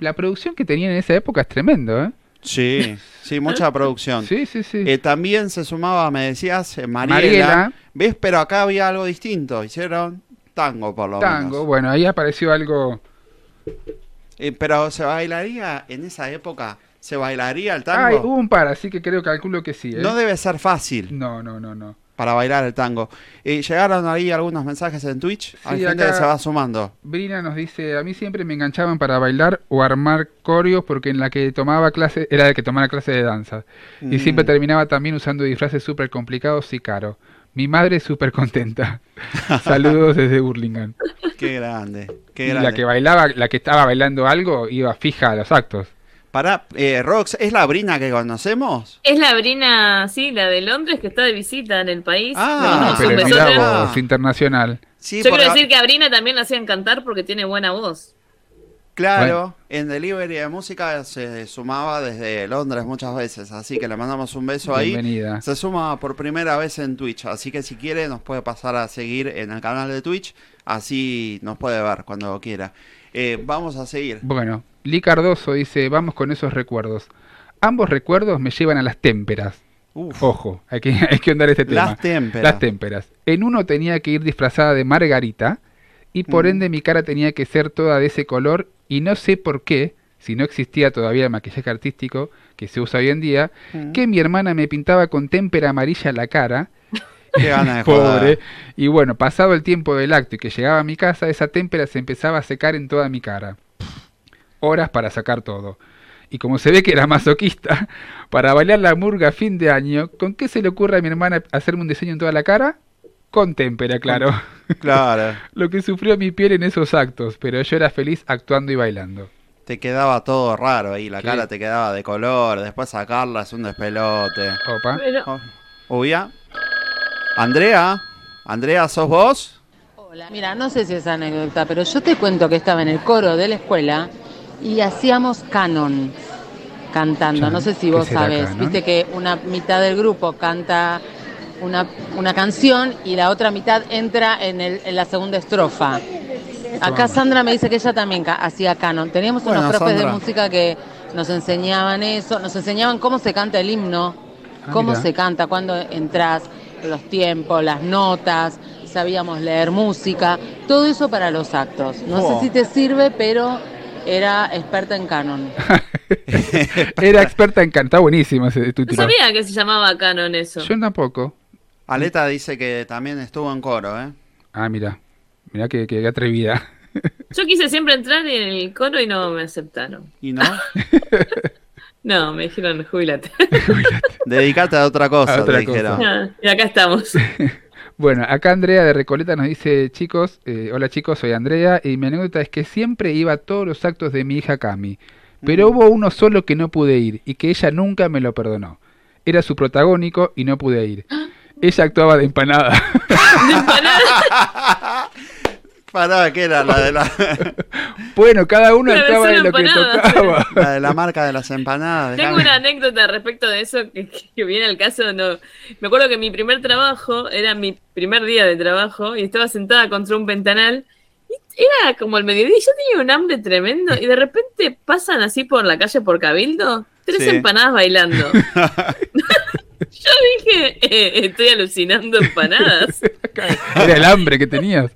La producción que tenían en esa época es tremendo, ¿eh? Sí, sí, mucha producción. Sí, sí, sí. Eh, también se sumaba, me decías, Mariela. Mariela. ¿Ves? Pero acá había algo distinto. Hicieron tango, por lo Tango, menos. bueno, ahí apareció algo... Eh, pero ¿se bailaría en esa época? ¿Se bailaría el tango? Ay, hubo un par, así que creo, calculo que sí, ¿eh? No debe ser fácil No, no, no, no. para bailar el tango. Eh, llegaron ahí algunos mensajes en Twitch. Hay Sí, gente que se va sumando. Brina nos dice, a mí siempre me enganchaban para bailar o armar coreos porque en la que tomaba clase era de que tomara clase de danza. Y Mm. siempre terminaba también usando disfraces súper complicados y caros. Mi madre súper contenta. Saludos desde Burlingame. Qué grande, qué Y grande. la que bailaba, la que estaba bailando algo, iba fija a los actos. Pará, eh, Rox, ¿es la Brina que conocemos? Es la Brina, sí, la de Londres que está de visita en el país. Ah, mandamos pero mirá vos, internacional. Sí, Yo quiero decir que a Brina también la hacían cantar porque tiene buena voz. Claro, en Delivery de Música se sumaba desde Londres muchas veces, así que le mandamos un beso ahí. Bienvenida. Se suma por primera vez en Twitch, así que si quiere nos puede pasar a seguir en el canal de Twitch, así nos puede ver cuando quiera. Eh, vamos a seguir. Bueno, Lee Cardoso dice, vamos con esos recuerdos. Ambos recuerdos me llevan a las témperas. Uf. Ojo, hay que, hay que andar este tema. Las témperas. Las témperas. En uno tenía que ir disfrazada de Margarita y por Mm. ende mi cara tenía que ser toda de ese color y no sé por qué, si no existía todavía el maquillaje artístico que se usa hoy en día, Mm. que mi hermana me pintaba con témpera amarilla la cara. Qué ganas de Pobre. Y bueno, pasado el tiempo del acto y que llegaba a mi casa, esa témpera se empezaba a secar en toda mi cara. Horas para sacar todo. Y como se ve que era masoquista, para bailar la murga a fin de año, ¿con qué se le ocurre a mi hermana hacerme un diseño en toda la cara? Con témpera, claro. Claro, Lo que sufrió mi piel en esos actos, pero yo era feliz actuando y bailando. te quedaba todo raro ahí, la ¿Qué? cara te quedaba de color, después sacarla es un despelote. Opa. Pero, Uy, ya. Andrea, Andrea, ¿sos vos? Mira, no sé si es anécdota, pero yo te cuento que estaba en el coro de la escuela y hacíamos canon cantando. Ya, No sé si ¿qué vos sabés. canon? Viste que una mitad del grupo canta una, una canción y la otra mitad entra en, el- en la segunda estrofa. Acá Sandra me dice que ella también ca- hacía canon. Teníamos Bueno, unos profes Sandra. de música que nos enseñaban eso, nos enseñaban cómo se canta el himno, Ah, cómo mira. se canta, cuándo entras, los tiempos, las notas, sabíamos leer música, todo eso para los actos. No Oh. sé si te sirve, pero era experta en canon. Era experta en cantar, buenísimo ese no título. sabía que se llamaba canon eso. Yo tampoco. Aleta dice que también estuvo en coro, ¿eh? Ah, mira. Mira que, que atrevida. Yo quise siempre entrar en el coro y no me aceptaron. ¿Y no? No, me dijeron, jubilate. Dedicate a otra cosa, A otra te dijeron. Ah, y acá estamos. Bueno, acá Andrea de Recoleta nos dice, chicos, eh, hola chicos, soy Andrea y mi anécdota es que siempre iba a todos los actos de mi hija Cami, pero hubo uno solo que no pude ir y que ella nunca me lo perdonó. Era su protagónico y no pude ir. Ella actuaba de empanada. Pará, ¿qué era? La de la, bueno, cada uno Una actuaba de lo que empanada. tocaba. la de la marca de las empanadas. Tengo dejame- una anécdota respecto de eso que, que viene al caso. No. Me acuerdo que mi primer trabajo era mi primer día de trabajo y estaba sentada contra un ventanal. Y era como el mediodía y yo tenía un hambre tremendo y de repente pasan así por la calle por Cabildo, tres Sí. empanadas bailando. yo dije, eh, estoy alucinando empanadas. Era el hambre que tenías.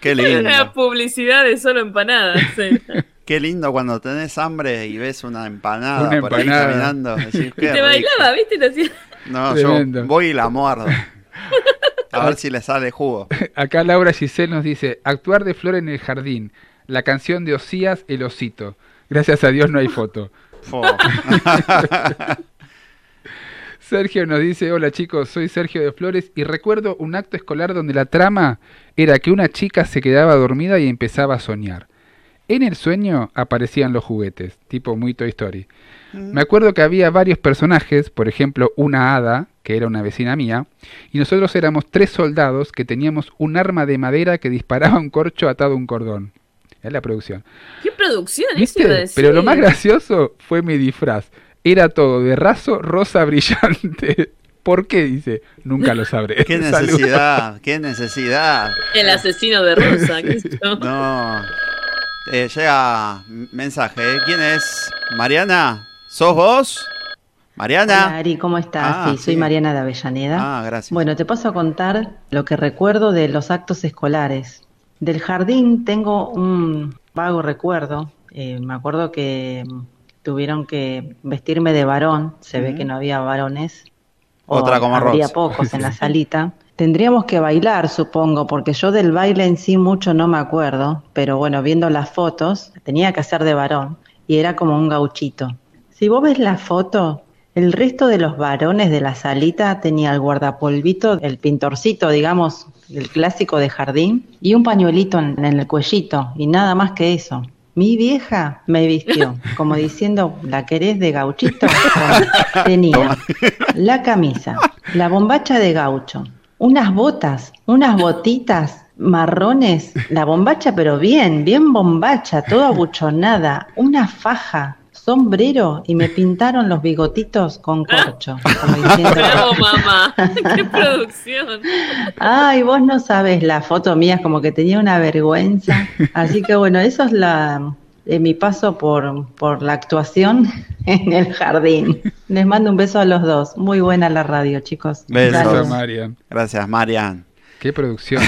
Qué Era lindo. una publicidad de solo empanadas. sí. Qué lindo cuando tenés hambre y ves una empanada Una por ahí empanada. caminando. decís, Y qué te rico. bailaba, ¿viste? Te hacía- No, Tremendo. yo voy y la muerdo. A ver si le sale jugo. Acá Laura Giselle nos dice, actuar de flor en el jardín, la canción de Osías, el osito. Gracias a Dios no hay foto. Sergio nos dice, hola chicos, soy Sergio de Flores y recuerdo un acto escolar donde la trama era que una chica se quedaba dormida y empezaba a soñar. En el sueño aparecían los juguetes, tipo muy Toy Story. Me acuerdo que había varios personajes, por ejemplo una hada, que era una vecina mía, y nosotros éramos tres soldados que teníamos un arma de madera que disparaba un corcho atado a un cordón. Es la producción. ¿Qué producción? Eso iba a ¿Viste? decir. Pero lo más gracioso fue mi disfraz. Era todo de raso rosa brillante. ¿Por qué? Dice. Nunca lo sabré. Qué Saludos. necesidad, qué necesidad. El asesino de Rosa. No. Eh, llega mensaje. ¿eh? ¿Quién es? ¿Mariana? ¿Sos vos? ¿Mariana? Hola Ari, ¿cómo estás? Ah, sí, soy sí. Mariana de Avellaneda. Ah, gracias. Bueno, te paso a contar lo que recuerdo de los actos escolares. Del jardín tengo un vago recuerdo. Eh, me acuerdo que tuvieron que vestirme de varón. Se ve que no había varones. Otra como habría Rox. pocos en la salita. Tendríamos que bailar, supongo, porque yo del baile en sí mucho no me acuerdo, pero bueno, viendo las fotos, tenía que hacer de varón y era como un gauchito. Si vos ves la foto, el resto de los varones de la salita tenía el guardapolvito, el pintorcito, digamos, el clásico de jardín, y un pañuelito en, en el cuellito, y nada más que eso. Mi vieja me vistió, como diciendo, ¿la querés de gauchito? Tenía la camisa, la bombacha de gaucho, unas botas, unas botitas marrones, la bombacha pero bien, bien bombacha, toda abuchonada, una faja, sombrero y me pintaron los bigotitos con corcho, como diciendo, Bravo, mamá. Qué producción. Ay, vos no sabes, la foto mía es como que tenía una vergüenza. Así que bueno, eso es la eh, mi paso por, por la actuación en el jardín. Les mando un beso a los dos. Muy buena la radio, chicos. Besos. Gracias. Marian. Gracias, Marian. Qué producción.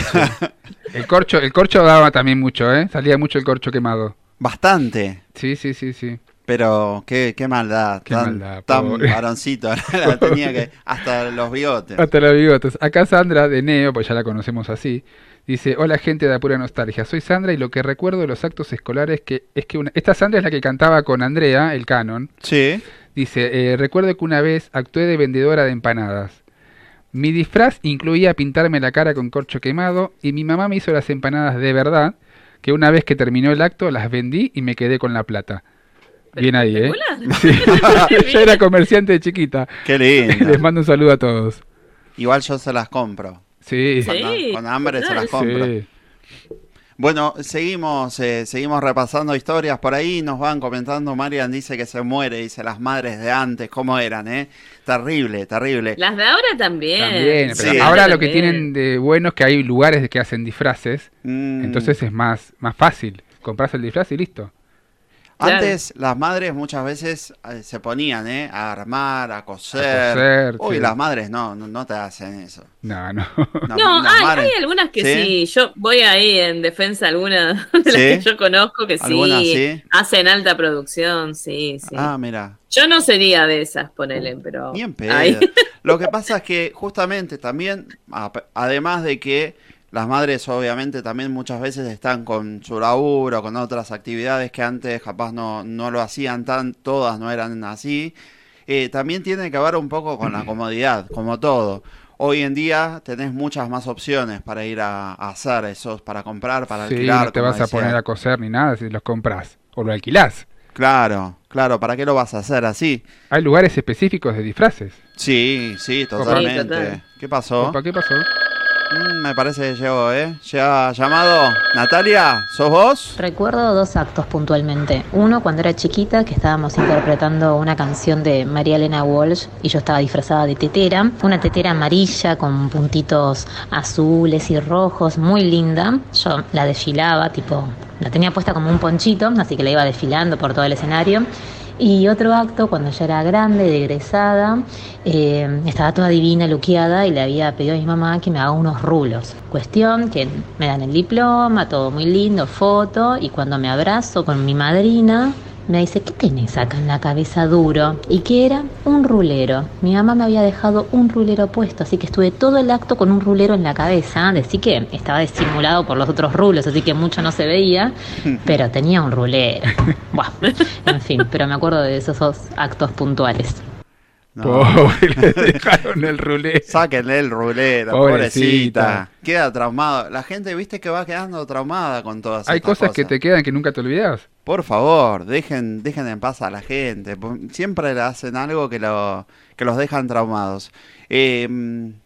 El corcho, el corcho daba también mucho, ¿eh? Salía mucho el corcho quemado. Bastante. Sí, sí, sí, sí. Pero qué, qué maldad. Qué tan, maldad, tan varoncito. La tenía que. Hasta los bigotes. Hasta los bigotes. Acá Sandra de Neo, pues ya la conocemos así, dice, hola gente de Apura Nostalgia, soy Sandra y lo que recuerdo de los actos escolares que es que una... Esta Sandra es la que cantaba con Andrea, el canon. Sí. Dice, eh, recuerdo que una vez actué de vendedora de empanadas. Mi disfraz incluía pintarme la cara con corcho quemado y mi mamá me hizo las empanadas de verdad, que una vez que terminó el acto las vendí y me quedé con la plata. Bien ahí, ¿eh? Sí. Yo era comerciante de chiquita. Qué lindo. Les mando un saludo a todos. Igual yo se las compro. Sí. Cuando- Sí, con hambre se las compro. Sí. Bueno, seguimos, eh, seguimos repasando historias por ahí, nos van comentando, Marian dice que se muere, dice las madres de antes, ¿cómo eran, eh? Terrible, terrible. Las de ahora también. También, pero Sí. ahora lo que tienen de bueno es que hay lugares que hacen disfraces, Mm. entonces es más, más fácil. Compras el disfraz y listo. Claro. Antes las madres muchas veces eh, se ponían, ¿eh? A armar, a coser. coser, Uy, sí. las madres no, no, no te hacen eso. No, no. No, hay, madres- hay algunas que ¿Sí? sí? Yo voy ahí en defensa de alguna de las que yo conozco que sí, ¿Algunas sí? hacen alta producción, sí, sí. Ah, mira. Yo no sería de esas, ponele, pero. Ni en pedo. Ahí. Lo que pasa es que justamente también, a- además de que las madres obviamente también muchas veces están con su laburo, con otras actividades que antes capaz no, no lo hacían tan, todas no eran así, eh, también tiene que ver un poco con la comodidad, como todo. Hoy en día tenés muchas más opciones para ir a, a hacer esos, para comprar, para Sí, alquilar. no te vas a poner a coser ni nada si los compras o lo alquilás. Claro, claro, ¿para qué lo vas a hacer así? Hay lugares específicos de disfraces. Sí, sí, totalmente. Sí, total. ¿Qué pasó? Opa, ¿Qué pasó? Mm, me parece que llegó, ¿eh? Llega llamado. Natalia, ¿sos vos? Recuerdo dos actos puntualmente. Uno cuando era chiquita, que estábamos interpretando una canción de María Elena Walsh y yo estaba disfrazada de tetera. Una tetera amarilla con puntitos azules y rojos, muy linda. Yo la desfilaba, tipo, la tenía puesta como un ponchito, así que la iba desfilando por todo el escenario. Y otro acto, cuando ya era grande, de egresada, eh, estaba toda divina, luqueada, y le había pedido a mi mamá que me haga unos rulos. Cuestión que me dan el diploma, todo muy lindo, foto, y cuando me abrazo con mi madrina, me dice, ¿qué tenés acá en la cabeza duro? Y que era un rulero. Mi mamá me había dejado un rulero puesto, así que estuve todo el acto con un rulero en la cabeza. Decir que estaba disimulado por los otros rulos, así que mucho no se veía, pero tenía un rulero. Buah, en fin, pero me acuerdo de esos dos actos puntuales. Pobre, le dejaron el rulero. Sáquenle el rulero, Pobrecita. pobrecita. Queda traumado. La gente, viste, que va quedando traumada con todas Hay estas cosas que te quedan que nunca te olvidas. Por favor, dejen, dejen en paz a la gente. Siempre le hacen algo que, lo, que los dejan traumados. Eh,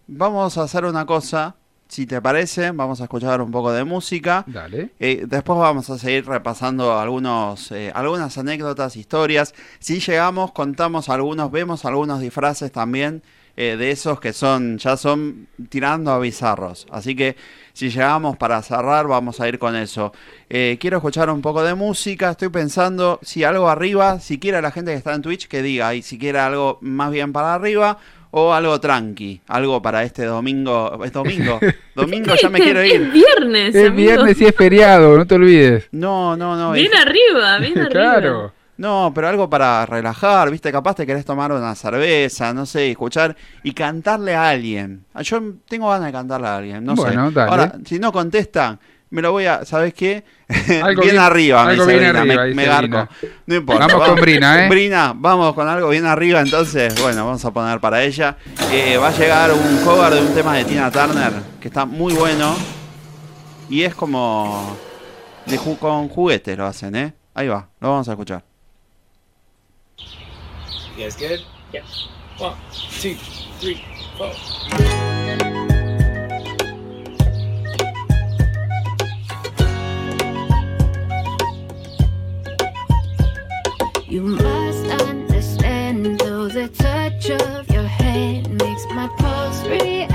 vamos a hacer una cosa. Si te parece, vamos a escuchar un poco de música. Dale. Eh, después vamos a seguir repasando algunos, eh, algunas anécdotas, historias. Si llegamos, contamos algunos, vemos algunos disfraces también eh, de esos que son, ya son tirando a bizarros. Así que si llegamos para cerrar, vamos a ir con eso. Eh, quiero escuchar un poco de música. Estoy pensando si algo arriba, si quiere la gente que está en Twitch que diga, y si quiere algo más bien para arriba. O algo tranqui, algo para este domingo. Es domingo. Domingo ya me quiero Es ir. viernes, Es amigo. viernes y es feriado, no te olvides. No, no, no. Bien es- arriba, bien arriba. Claro. No, pero algo para relajar, ¿viste? Capaz te querés tomar una cerveza, no sé, escuchar y cantarle a alguien. Ah, Yo tengo ganas de cantarle a alguien, no Bueno, sé. dale. Ahora, si no contestan, me lo voy a, ¿sabes qué? Algo bien, bien- arriba, me algo dice bien Brina, arriba, me, me garco. No importa. Vamos con Brina, ¿eh? Brina, vamos con algo bien arriba, entonces, bueno, vamos a poner para ella. Eh, va a llegar un cover de un tema de Tina Turner que está muy bueno y es como de ju- con juguetes lo hacen, ¿eh? Ahí va, lo vamos a escuchar. You guys good? Yeah. One, two, three, four. You must understand, though the touch of your hand makes my pulse react.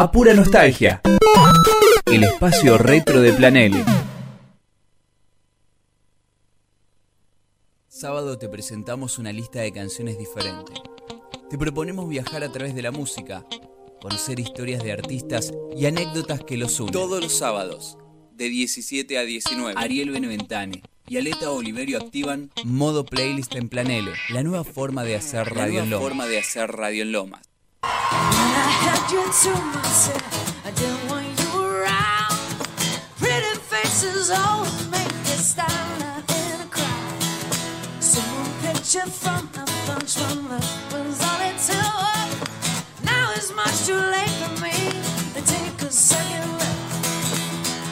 A pura nostalgia. El espacio retro de Planel. Sábado te presentamos una lista de canciones diferentes. Te proponemos viajar a través de la música, conocer historias de artistas y anécdotas que los unen. Todos los sábados, de 17 a 19, Ariel Beneventane y Aleta Oliverio activan modo playlist en Planele, la nueva forma de hacer radio en Lomas. forma de hacer radio en Lomas. I had you to myself. I didn't want you around. Pretty faces always make me stand up in a crowd. Someone picture from a bunch from love was all it took. Now it's much too late for me to take a second look.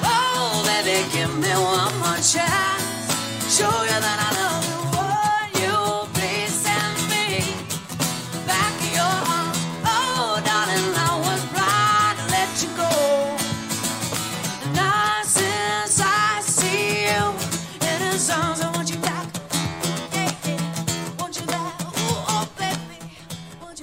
Oh, baby, give me one more chance. Show you that I love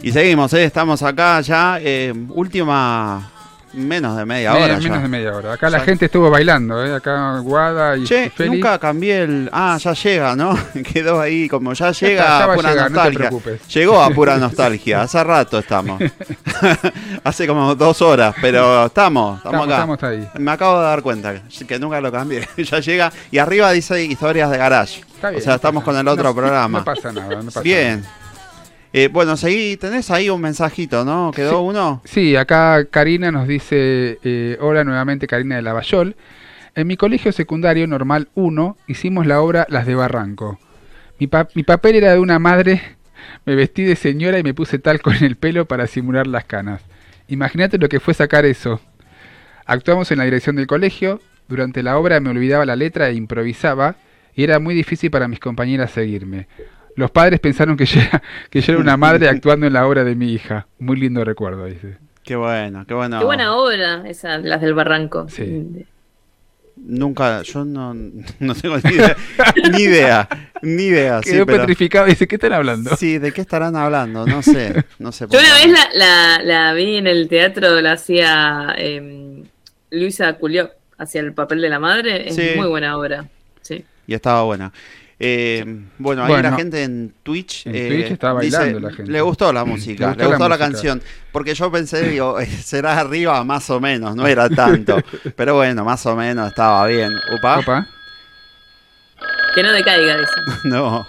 Y seguimos, ¿eh? estamos acá ya, eh, última, menos de media hora. menos ya. de media hora. Acá la gente estuvo bailando, ¿eh? Acá Guada y Che, Feli. nunca cambié el. Ah, ya llega, ¿no? Quedó ahí, como ya llega ya a a pura llegar, no te nostalgia. preocupes. Llegó a pura nostalgia, hace rato estamos. hace como dos horas, pero estamos, estamos, Estamos- acá. estamos ahí. Me acabo de dar cuenta que nunca lo cambié. ya llega. Y arriba dice historias de garage. Está bien, o sea, estamos con el otro no- programa. No pasa nada, no pasa Bien. Eh, bueno, seguí, tenés ahí un mensajito, ¿no? ¿Quedó Sí. uno? Sí, acá Karina nos dice, eh, hola nuevamente Karina de Lavallol. En mi colegio secundario normal 1 hicimos la obra Las de Barranco. Mi, pa- mi papel era de una madre, me vestí de señora y me puse talco en el pelo para simular las canas. Imagínate lo que fue sacar eso. Actuamos en la dirección del colegio, durante la obra me olvidaba la letra e improvisaba y era muy difícil para mis compañeras seguirme. Los padres pensaron que yo, era, que yo era una madre actuando en la obra de mi hija. Muy lindo recuerdo, dice. Qué bueno, qué bueno. Qué buena obra esa, las del barranco. Nunca, yo no, no tengo ni idea. ni idea, ni idea. sí, Quedó petrificado. Dice, ¿qué están hablando? Sí, ¿de qué estarán hablando? No sé, no sé. Yo una vez la, la, la vi en el teatro, la hacía eh, Luisa Culió, hacía el papel de la madre. Es Sí. muy buena obra. Sí. Y estaba buena. Eh, bueno, ahí Bueno. la gente en Twitch, En eh, Twitch estaba dice, bailando la gente. le gustó la música, le gustó, la, canción, porque yo pensé, digo, será arriba más o menos, no era tanto, pero bueno, más o menos estaba bien. Upa, Que no decaiga, dice. no.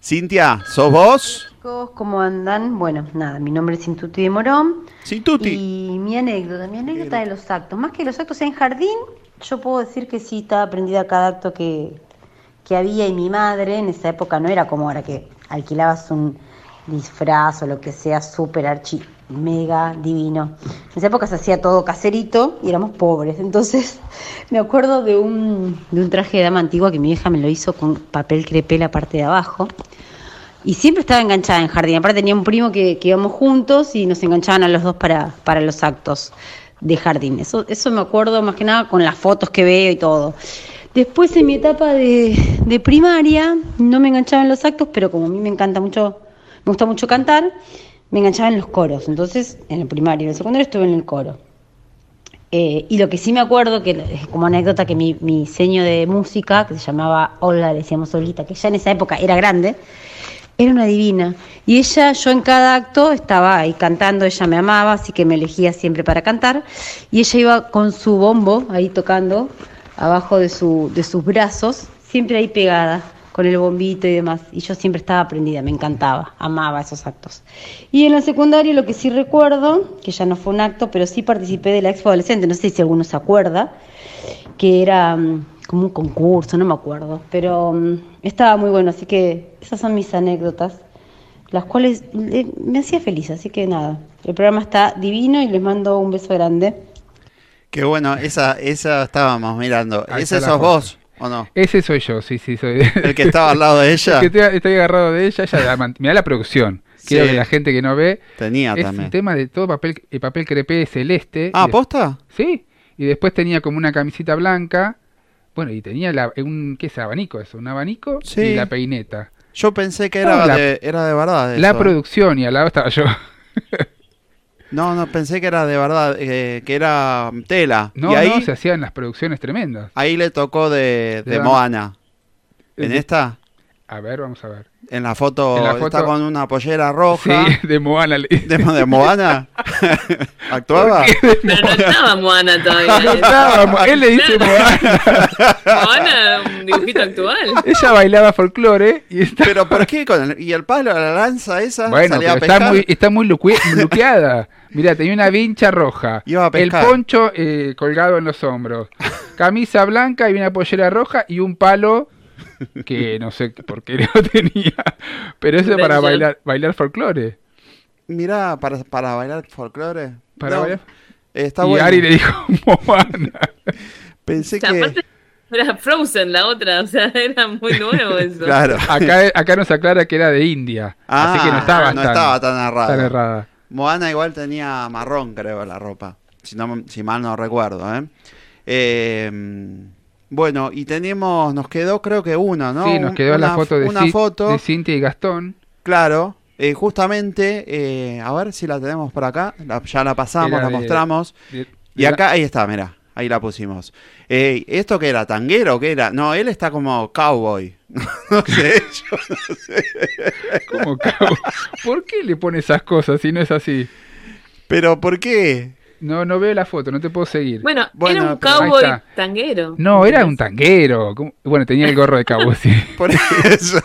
Cintia, ¿sos vos? ¿cómo andan? Bueno, nada, mi nombre es Intuti de Morón. Sintuti. Y mi anécdota, mi anécdota de los actos. Más que los actos en jardín, yo puedo decir que sí estaba aprendida cada acto que, que había y mi madre en esa época no era como ahora que alquilabas un disfraz o lo que sea súper archi mega divino. En esa época se hacía todo caserito y éramos pobres. Entonces me acuerdo de un, de un traje de dama antigua que mi vieja me lo hizo con papel crepé la parte de abajo. Y siempre estaba enganchada en jardín. Aparte tenía un primo que, que íbamos juntos y nos enganchaban a los dos para, para los actos de jardín. Eso, eso me acuerdo más que nada con las fotos que veo y todo. Después en mi etapa de, primaria no me enganchaba en los actos, pero como a mí me encanta mucho, me gusta mucho cantar, me enganchaba en los coros. Entonces en el primario y en el secundario estuve en el coro. Eh, y lo que sí me acuerdo, que como anécdota, que mi, mi de música, que se llamaba Olga, decíamos Olguita, que ya en esa época era grande, era una divina. Y ella, yo en cada acto estaba ahí cantando, ella me amaba, así que me elegía siempre para cantar. Y ella iba con su bombo ahí tocando, abajo de, su, de sus brazos, siempre ahí pegada, con el bombito y demás. Y yo siempre estaba prendida, me encantaba, amaba esos actos. Y en la secundaria lo que sí recuerdo, que ya no fue un acto, pero sí participé de la Expo Adolescente, no sé si alguno se acuerda, que era mm, como un concurso, no me acuerdo, pero mm, estaba muy bueno, así que esas son mis anécdotas, las cuales eh, me hacía feliz, así que nada, el programa está divino y les mando un beso grande. Qué bueno, esa, esa estábamos mirando. Ahí ¿Ese sos foto. vos o no? Ese soy yo, sí, sí, soy. El que estaba al lado de ella. El que estoy, estoy agarrado de ella, ella la- mirá la producción. Quiero Sí. que la gente que no ve. Tenía es también. un tema de todo papel, el papel crepé celeste. Ah, ¿posta? Sí. Y después tenía como una camisita blanca. Bueno, y tenía la, un, ¿qué es abanico eso? Un abanico Sí. y la peineta. Yo pensé que No, era, la- de, era de verdad. La eso. producción y al lado estaba yo. No, no, pensé que era de verdad, eh, que era tela. No, y ahí, no, se hacían las producciones tremendas. ahí le tocó de, de De- Moana. ¿En de- esta? A ver, vamos a ver. En la foto, En la está con una pollera roja. Sí, de Moana. le- ¿De, de Moana? ¿Actuaba? Pero no estaba Moana todavía. No estaba, él le dice Moana. Moana, un dibujito actual. Ella bailaba folclore y. ¿Pero por qué? Con el- ¿Y el palo, la lanza esa? Bueno, salía pero a está muy, está muy luque- luqueada. Mirá, tenía una vincha roja. Iba a el pescar. poncho eh, colgado en los hombros. Camisa blanca y una pollera roja y un palo que no sé por qué lo tenía. Pero eso para bailar, bailar folclore. Mirá, para, para bailar folclore. Para No, bailar- Está y bueno. Ari le dijo Moana. Pensé O sea, que... aparte era Frozen la otra, o sea, era muy nuevo eso. Claro. Acá, acá nos aclara que era de India. Ah, así que no estaba, no tan, estaba tan errada. Moana igual tenía marrón, creo, la ropa. Si, no, si mal no recuerdo, ¿eh? Eh, Bueno, y tenemos, nos quedó creo que uno, ¿no? Sí, nos quedó la una- foto de, una foto, de Cintia y Gastón. claro. eh, justamente, eh, a ver si la tenemos por acá. La- ya la pasamos, Era la de- mostramos. de- Y acá, ahí está, mira, ahí la pusimos. Eh, ¿Esto qué era? ¿Tanguero? ¿Qué era? No, él está como cowboy. no sé, yo no sé. ¿Cómo cabo? ¿Por qué le pone esas cosas si no es así? Pero ¿por qué? No, no veo la foto, no te puedo seguir. Bueno, Bueno, era un cowboy tanguero. No, era un tanguero. ¿Cómo? Bueno, tenía el gorro de cowboy, sí. Por eso,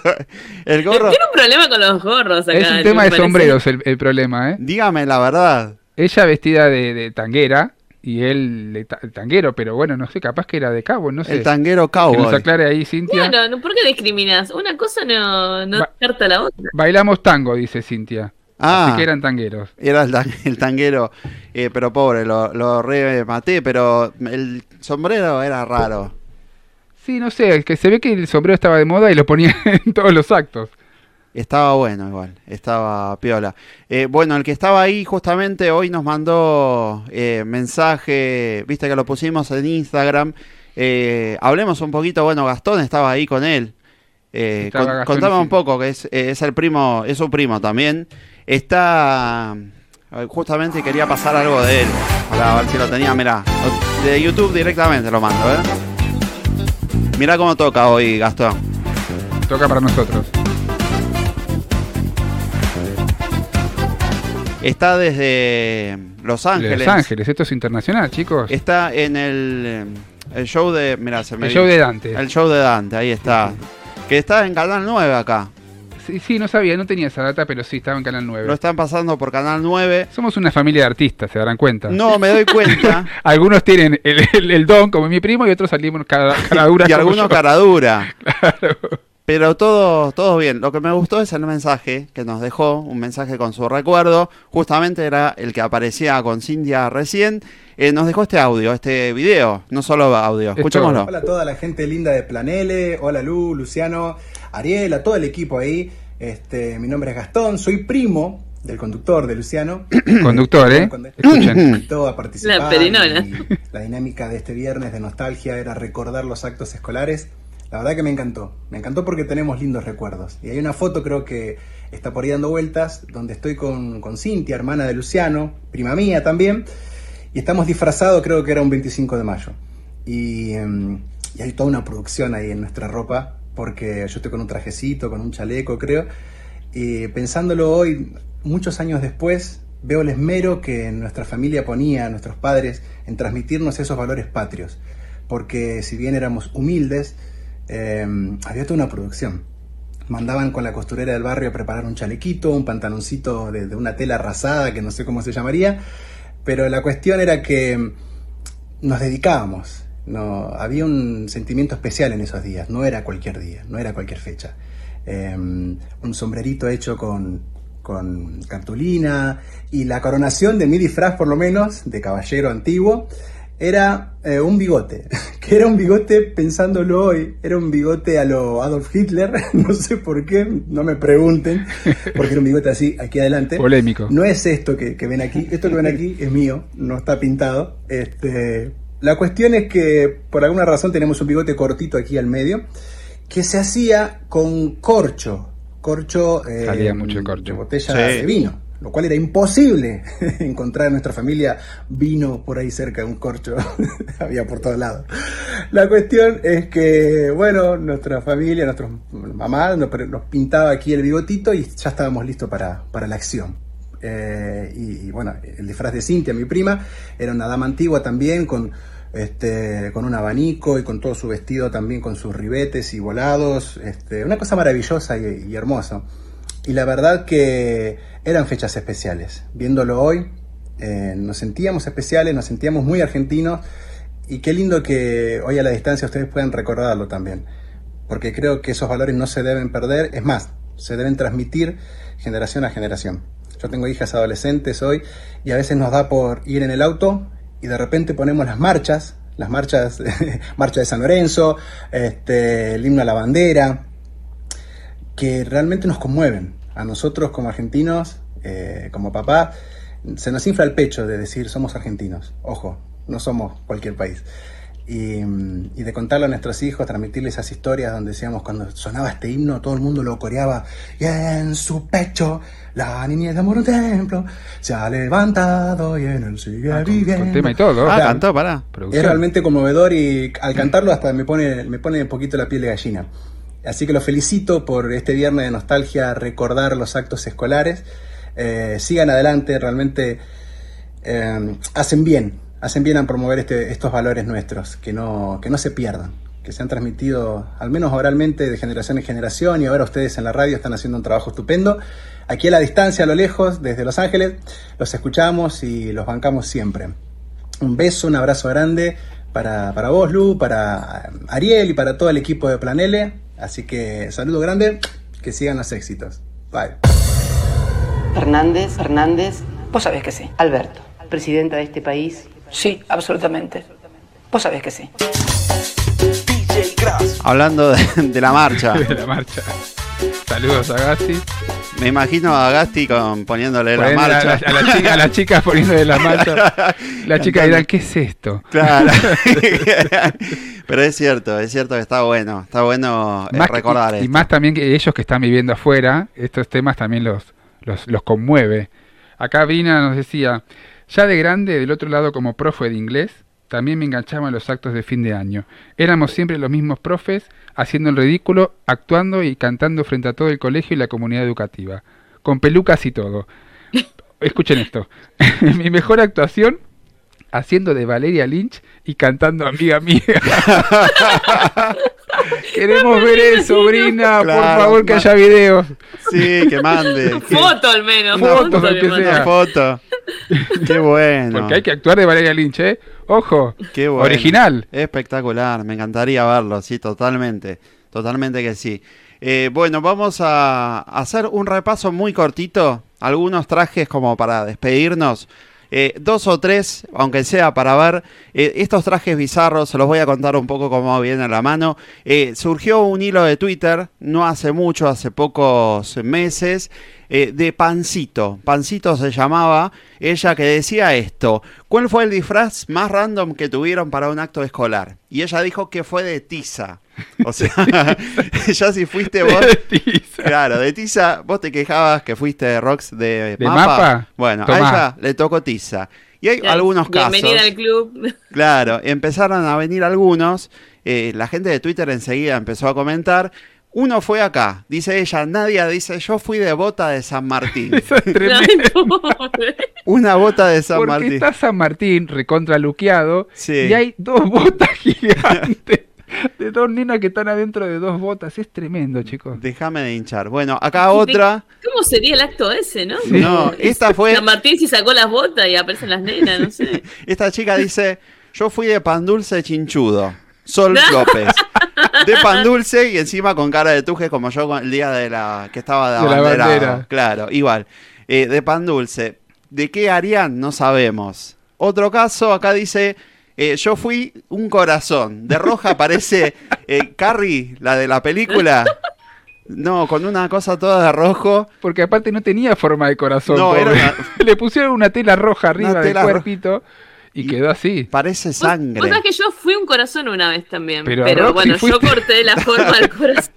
el gorro. Tiene un problema con los gorros acá. Es un tema de parece. sombreros el, el problema, ¿eh? Dígame la verdad. Ella vestida de, de tanguera y él de ta- tanguero, pero bueno, no sé, capaz que era de cowboy, no sé. El tanguero Que nos cowboy. aclare ahí, Cintia. Bueno, ¿no- ¿por qué discriminas? Una cosa no, no Va- descarta la otra. Bailamos tango, dice Cintia. Ah. Así que eran tangueros. Era el, el tanguero, eh, pero pobre, lo, lo rematé, pero el sombrero era raro. Sí, no sé, que se ve que el sombrero estaba de moda y lo ponía en todos los actos. Estaba bueno igual, estaba piola. Eh, bueno, el que estaba ahí justamente hoy nos mandó eh, mensaje, viste que lo pusimos en Instagram. Eh, hablemos un poquito, bueno, Gastón estaba ahí con él. Estaba con- Gastón contame y un poco, que es, es el primo, es su primo también. Está, justamente quería pasar algo de él, para ver si lo tenía, mirá, de YouTube directamente lo mando, ¿eh? Mirá cómo toca hoy Gastón. Toca para nosotros. Está desde Los Ángeles. Los Ángeles, esto es internacional, chicos. Está en el, el show de. Mirá, se me El vi- show de Dante. El show de Dante, ahí está. Que está en Canal 9 acá. Sí, sí, no sabía, no tenía esa data, pero sí, estaba en Canal 9. Lo están pasando por Canal 9. Somos una familia de artistas, se darán cuenta. No, me doy cuenta. algunos tienen el, el- el don, como mi primo, y otros salimos cara, cara dura y algunos yo. cara dura. Pero todo, todo bien. Lo que me gustó es el mensaje que nos dejó, un mensaje con su recuerdo. Justamente era el que aparecía con Cintia recién. Eh, nos dejó este audio, este video, no solo audio. Escuchémoslo. Hola a toda la gente linda de Planele, hola Lu, Luciano, Ariel, a todo el equipo ahí. Este, mi nombre es Gastón, soy primo del conductor de Luciano. Conductor, ¿eh? Escuchen. me invitó a participar. La perinola. y La dinámica de este viernes de nostalgia era recordar los actos escolares. La verdad que me encantó. Me encantó porque tenemos lindos recuerdos. Y hay una foto, creo que está por ahí dando vueltas, donde estoy con, con Cintia, hermana de Luciano, prima mía también. Y estamos disfrazados, creo que era un 25 de mayo. Y, em, y hay toda una producción ahí en nuestra ropa, porque yo estoy con un trajecito, con un chaleco, creo. Y pensándolo hoy, muchos años después, veo el esmero que nuestra familia ponía, nuestros padres, en transmitirnos esos valores patrios. Porque si bien éramos humildes, eh, había toda una producción. Mandaban con la costurera del barrio a preparar un chalequito, un pantaloncito de, de una tela rasada, que no sé cómo se llamaría, pero la cuestión era que nos dedicábamos. No, había un sentimiento especial en esos días, no era cualquier día, no era cualquier fecha. Eh, un sombrerito hecho con, con cartulina y la coronación de mi disfraz, por lo menos, de caballero antiguo, era eh, un bigote, que era un bigote, pensándolo hoy, era un bigote a lo Adolf Hitler, no sé por qué, no me pregunten, porque era un bigote así, aquí adelante. Polémico. No es esto que, que ven aquí, esto que ven aquí es mío, no está pintado. Este, la cuestión es que por alguna razón tenemos un bigote cortito aquí al medio, que se hacía con corcho, corcho, eh, Salía mucho corcho. de botella Sí. de vino. lo cual era imposible encontrar en nuestra familia vino por ahí cerca de un corcho, había por todos lados. La cuestión es que, bueno, nuestra familia, nuestra mamá nos, nos pintaba aquí el bigotito y ya estábamos listos para, para la acción. Eh, y, bueno, el disfraz de Cintia, mi prima, era una dama antigua también, con, este, con un abanico y con todo su vestido también con sus ribetes y volados. Este, una cosa maravillosa y, y hermosa. Y la verdad que eran fechas especiales. Viéndolo hoy, eh, nos sentíamos especiales, nos sentíamos muy argentinos. Y qué lindo que hoy a la distancia ustedes puedan recordarlo también. Porque creo que esos valores no se deben perder. Es más, se deben transmitir generación a generación. Yo tengo hijas adolescentes hoy y a veces nos da por ir en el auto y de repente ponemos las marchas, las marchas, marcha de San Lorenzo, este, el himno a la bandera, que realmente nos conmueven. A nosotros como argentinos, eh, como papá, se nos infla el pecho de decir somos argentinos. Ojo, no somos cualquier país. Y, y, de contarlo a nuestros hijos, transmitirles esas historias donde decíamos cuando sonaba este himno, todo el mundo lo coreaba, y en su pecho la niñez de amor un templo se ha levantado y en él sigue Ah, viviendo. con tema y todo. Ah, Claro. cantó, pará. Es realmente conmovedor y al cantarlo hasta me pone, me pone un poquito la piel de gallina. Así que los felicito por este viernes de nostalgia, recordar los actos escolares. Eh, sigan adelante, realmente eh, hacen bien, hacen bien a promover este- estos valores nuestros, que no, que no se pierdan, que se han transmitido al menos oralmente de generación en generación y ahora ustedes en la radio están haciendo un trabajo estupendo. Aquí a la distancia, a lo lejos, desde Los Ángeles, los escuchamos y los bancamos siempre. Un beso, un abrazo grande para, para vos, Lu, para Ariel y para todo el equipo de Planele. Así que saludo grande, que sigan los éxitos. Bye. Fernández, Fernández. Vos sabés que sí. Alberto, presidenta de este país. Sí, absolutamente. Vos sabés que sí. Hablando de, de la marcha. De la marcha. Saludos a Gasti. Me imagino a Gasti con, poniéndole la Poniendo a marcha. la- a la chica- a las chicas poniéndole la marcha. La chica dirá, ¿qué es esto? Claro. Pero es cierto, es cierto que está bueno. Está bueno eh, Más que- recordar y, y esto. más también que ellos que están viviendo afuera, estos temas también los, los, los conmueve. Acá Brina nos decía, ya de grande, del otro lado como profe de inglés, también me enganchaban los actos de fin de año. Éramos siempre los mismos profes, haciendo el ridículo, actuando y cantando frente a todo el colegio y la comunidad educativa, con pelucas y todo. Escuchen esto, mi mejor actuación haciendo de Valeria Lynch y cantando Amiga Mía. Queremos ver eso, Brina, por favor que haya videos. Sí, que mande. Foto al menos. Fotos, foto que sea. Foto. Qué bueno. Porque hay que actuar de Valeria Lynch, ¿eh? Ojo, Qué bueno. original. Espectacular, me encantaría verlo, sí, totalmente. Totalmente que sí. Eh, bueno, vamos a hacer un repaso muy cortito. Algunos trajes como para despedirnos. Eh, dos o tres, aunque sea para ver. eh, estos trajes bizarros, se los voy a contar un poco cómo viene a la mano. Eh, surgió un hilo de Twitter, no hace mucho, hace pocos meses, eh, de Pancito. Pancito se llamaba, ella que decía esto. ¿Cuál fue el disfraz más random que tuvieron para un acto escolar? Y ella dijo que fue de tiza. O sea, ya si fuiste vos. Claro, de tiza, vos te quejabas que fuiste Rox de, ¿De mapa. Mapa? Bueno, Tomá. a ella le tocó tiza. Y hay Claro, algunos casos. Bienvenida al club. Claro, empezaron a venir algunos. eh, la gente de Twitter enseguida empezó a comentar. Uno fue acá, dice ella, Nadia dice, yo fui de bota de San Martín. Una bota de San Porque Martín. está San Martín recontra luqueado Sí. y hay dos botas gigantes de dos nenas que están adentro de dos botas. Es tremendo, chicos. Déjame de hinchar. Bueno, acá otra. ¿Cómo sería el acto ese, no? No, esta fue- San Martín si sacó las botas y aparecen las nenas, no sé. Esta chica dice, yo fui de pan dulce chinchudo. Sol López. De pan dulce y encima con cara de tuje como yo el día de la que estaba de, De la abanderado. bandera. Claro, igual. Eh, de pan dulce. ¿De qué harían? No sabemos. Otro caso, acá dice, eh, yo fui un corazón. De roja aparece eh, Carrie, la de la película. No, con una cosa toda de rojo. Porque aparte no tenía forma de corazón. No, era pobre. una- Le pusieron una tela roja arriba Una del ro- y, quedó así. Parece Vos sangre. sabés que yo fui un corazón una vez también. Pero, Pero, Roxy, bueno, yo fuiste- corté la forma del corazón.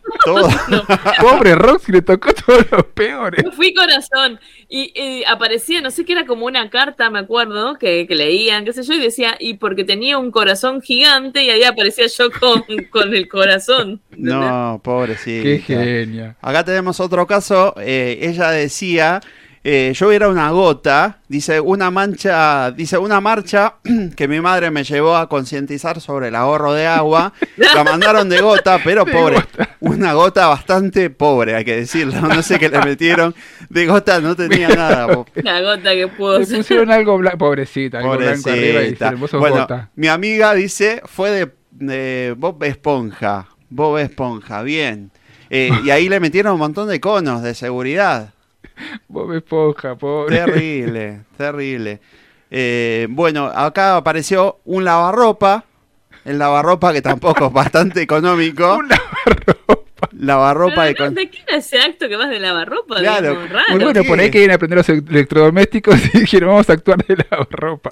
Pobre Roxy, le tocó todos los peores. Yo fui corazón y, y aparecía, no sé qué era como una carta, me acuerdo, que, que leían, qué sé yo, y decía, y porque tenía un corazón gigante y ahí aparecía yo con, con el corazón. No, pobrecita. Qué genia. Acá tenemos otro caso. eh, ella decía, eh, yo era una gota, dice una mancha, dice una marcha que mi madre me llevó a concientizar sobre el ahorro de agua. La mandaron de gota, pero pobre, una gota bastante pobre, hay que decirlo. No sé qué le metieron. De gota no tenía nada. po. La gota que pudo Le ser. pusieron algo blanco, pobrecita, algo blanco arriba y Pobrecita. dijeron, vos sos Bueno, gota. mi amiga dice, fue de, de Bob Esponja. Bob Esponja, bien. Eh, y ahí le metieron un montón de conos de seguridad. Bob Esponja, pobre. Terrible, terrible. Eh, bueno, acá apareció un lavarropa. El lavarropa que tampoco es bastante económico. un lavarropa. Lavarropa Pero, econ- ¿De qué era ese acto que vas de lavarropa? Claro. Raro. Muy bueno, por ahí querían aprender los electrodomésticos y dijeron, vamos a actuar de la ropa.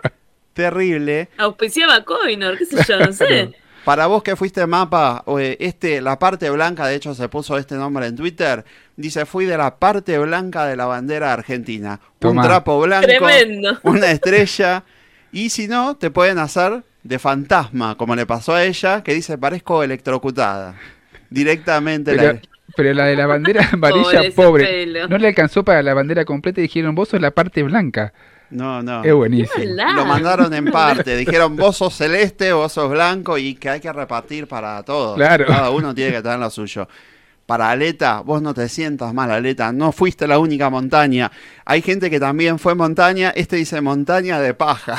terrible. Auspiciaba Coinor, qué sé yo, no sé. Para vos que fuiste mapa, eh, este, la parte blanca, de hecho se puso este nombre en Twitter, dice fui de la parte blanca de la bandera argentina. Tomá. Un trapo blanco, Tremendo. una estrella, y si no, te pueden hacer de fantasma, como le pasó a ella, que dice parezco electrocutada. Directamente la- Pero, pero la de la bandera amarilla, Pobre pobre, no le alcanzó para la bandera completa y dijeron, vos sos la parte blanca. No, no. Es buenísimo. Lo mandaron en parte. Dijeron, vos sos celeste, vos sos blanco y que hay que repartir para todos. Claro. Cada uno tiene que tener lo suyo. Para Aleta, vos no te sientas mal, Aleta. No fuiste la única montaña. Hay gente que también fue montaña. Este dice montaña de paja.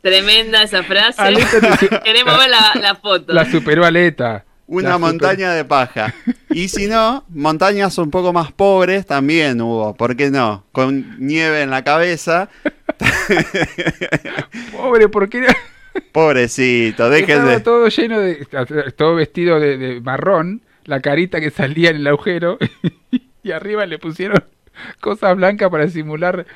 Tremenda esa frase. Aleta te- Queremos ver la, la foto. La superó Aleta. Una montaña de paja. Y si no, montañas un poco más pobres también hubo. ¿Por qué no? Con nieve en la cabeza. Pobre, porque era- Pobrecito, dejen estaba de... todo lleno de, todo vestido de, de marrón, la carita que salía en el agujero y arriba le pusieron cosas blancas para simular.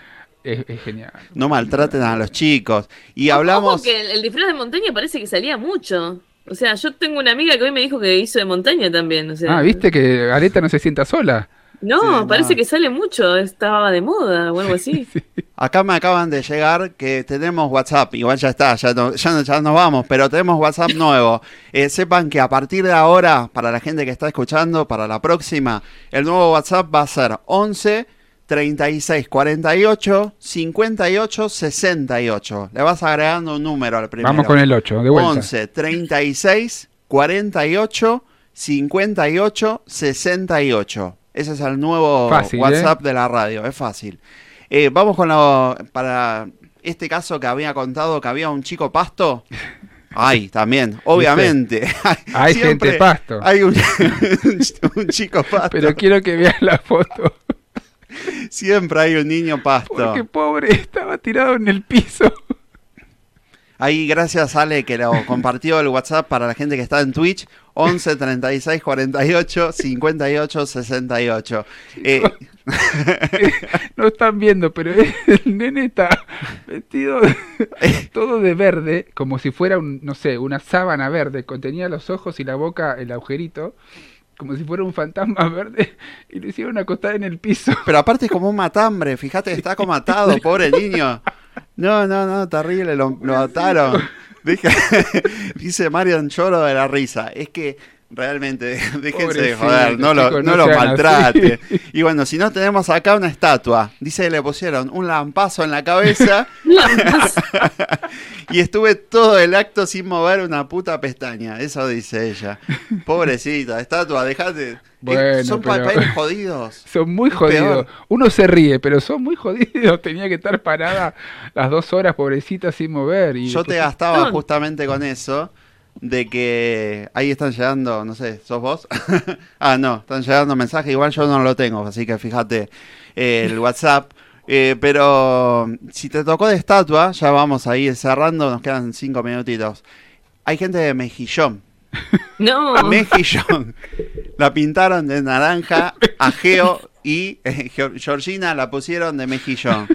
Es, es genial. No maltraten a los chicos. Y Ojo hablamos... que el, el disfraz de montaña parece que salía mucho. O sea, yo tengo una amiga que hoy me dijo que hizo de montaña también. O sea, Ah, ¿viste que Aleta no se sienta sola? No, Sí, no. parece que sale mucho. Estaba de moda o algo así. Acá me acaban de llegar que tenemos WhatsApp, igual ya está, ya, no- ya, no- ya nos vamos, pero tenemos WhatsApp nuevo. Eh, sepan que a partir de ahora, para la gente que está escuchando, para la próxima, el nuevo WhatsApp va a ser 11 36 48 58 68. Le vas agregando un número al primero. Vamos con el 8, de vuelta. 11 36 48 58 68. Ese es el nuevo Fácil, ¿eh? WhatsApp de la radio, es fácil. Eh, vamos con lo para este caso que había contado que había un chico pasto. Ay, también, obviamente. Hay gente pasto. Hay un, un chico pasto. Pero quiero que vean la foto. Siempre hay un niño pasto. Porque pobre estaba tirado en el piso. Ahí, gracias Ale que lo compartió el WhatsApp para la gente que está en Twitch. 11 36 48 58 68. Eh, No están viendo, pero el nene está vestido todo de verde, como si fuera un, no sé, una sábana verde. Contenía los ojos y la boca, el agujerito, como si fuera un fantasma verde, y lo hicieron acostar en el piso. pero aparte es como un matambre, fíjate, está como atado, pobre niño. No, no, no, terrible, lo, lo ataron. Dije- dice Marian Choro de la risa. Es que realmente, déjense de joder, no lo, no lo maltrate. así. Y bueno, si no tenemos acá una estatua, dice que le pusieron un lampazo en la cabeza y estuve todo el acto sin mover una puta pestaña. Eso dice ella. Pobrecita, estatua, dejate. Eh, Bueno, son papeles jodidos. Son muy jodidos. peor. Uno se ríe, pero son muy jodidos. Tenía que estar parada las dos horas, pobrecita, sin mover. Y Yo te gastaba justamente con eso. De que ahí están llegando, no sé, ¿sos vos? ah, no, están llegando mensajes, igual yo no lo tengo, así que fíjate eh, el WhatsApp. Eh, pero si te tocó de estatua, ya vamos a ir cerrando, nos quedan cinco minutitos. Hay gente de mejillón. No. Mejillón. La pintaron de naranja a Geo y eh, Geo- Georgina la pusieron de mejillón.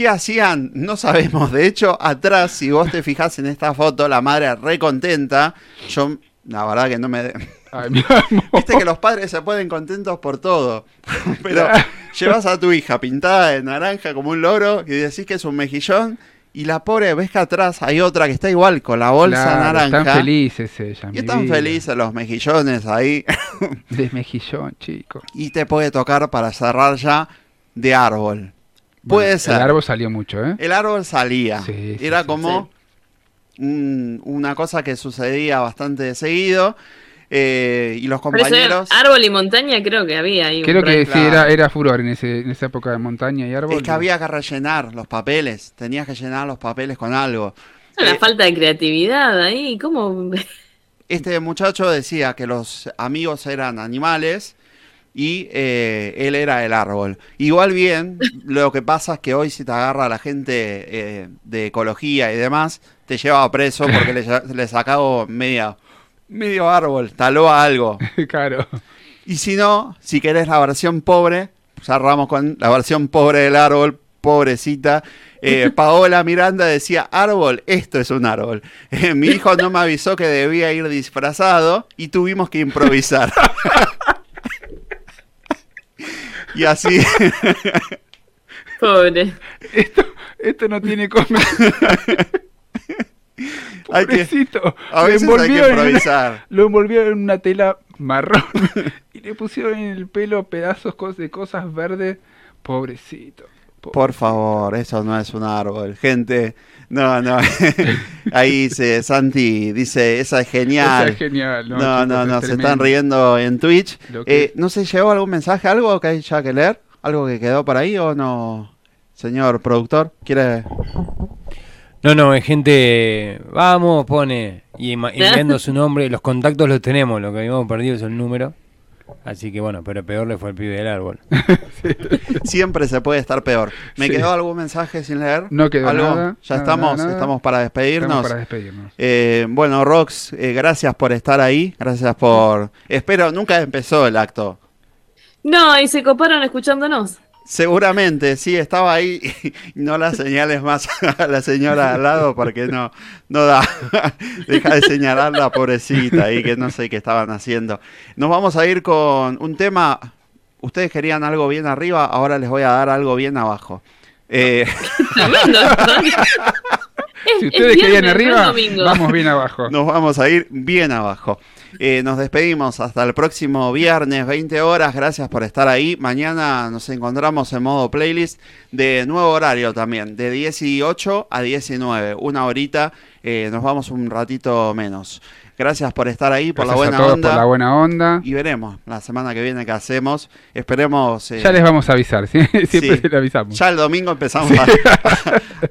¿Qué hacían? No sabemos. De hecho, atrás, si vos te fijás en esta foto, la madre re contenta. Yo, la verdad que no me, Ay. Viste que los padres se ponen contentos por todo. Pero llevas a tu hija pintada de naranja como un loro y decís que es un mejillón. Y la pobre, ves que atrás hay otra que está igual con la bolsa Claro, naranja. Están felices ellas. Y están vida. felices los mejillones ahí. De mejillón, chico. y te puede tocar para cerrar ya de árbol. Puede Bueno, ser. El árbol salió mucho, ¿eh? El árbol salía. Sí, Era sí, como un- una cosa que sucedía bastante seguido. eh, y los compañeros. árbol y montaña creo que había ahí. Creo que sí, era, era furor en, ese, en esa época de montaña y árbol. Es que había que rellenar los papeles. Tenías que llenar los papeles con algo. Una Eh, falta de creatividad ahí, ¿cómo? Este muchacho decía que los amigos eran animales y eh, él era el árbol. Igual bien, lo que pasa es que hoy si te agarra la gente eh, de ecología y demás, te lleva preso porque le, le media, medio árbol, taló a algo. claro. Y si no, si querés la versión pobre, cerramos con la versión pobre del árbol, pobrecita. Eh, Paola Miranda decía, árbol, esto es un árbol. Mi hijo no me avisó que debía ir disfrazado y tuvimos que improvisar. Y así... Pobre. Esto no tiene comer. Hay que- Pobrecito. a Lo veces hay que envolvió en una- improvisar. lo envolvió en una tela marrón y le pusieron en el pelo pedazos de cosas verdes. Pobrecito. Por favor, eso no es un árbol. Gente, no, no. Ahí dice Santi, dice, esa es genial. Esa es genial, ¿no, No, chicos? no, Es se están riendo en Twitch. Que- Eh, ¿No se llegó algún mensaje, algo que hay ya que leer? ¿Algo que quedó por ahí o no? Señor productor, ¿quiere...? No, no, es gente, vamos, pone, y ma- enviando su nombre, los contactos los tenemos, lo que habíamos perdido es el número. Así que bueno, pero peor le fue el pibe del árbol. Siempre se puede estar peor. ¿Me Sí. quedó algún mensaje sin leer? No quedó ¿Algo? nada, Ya nada, estamos, nada, nada. estamos para despedirnos. Estamos para despedirnos. Eh, bueno, Rox, eh, gracias por estar ahí. Gracias por... Espero, nunca empezó el acto. No, y se coparon escuchándonos. Seguramente, sí, estaba ahí. y no la señales más a la señora al lado porque no, no da. Deja de señalarla, pobrecita, ahí que no sé qué estaban haciendo. Nos vamos a ir con un tema. Ustedes querían algo bien arriba, ahora les voy a dar algo bien abajo. Eh, Si Es- ustedes es querían arriba, vamos bien abajo. Nos vamos a ir bien abajo. Eh, nos despedimos hasta el próximo viernes, 20 horas. Gracias por estar ahí. Mañana nos encontramos en modo playlist de nuevo horario también, de 18 a 19. Una horita, eh, nos vamos un ratito menos. Gracias por estar ahí, por la Gracias a buena todos onda. por la buena onda. Y veremos la semana que viene qué hacemos. Esperemos. eh, Ya les vamos a avisar, ¿sí? siempre Sí. les avisamos. Ya el domingo empezamos a,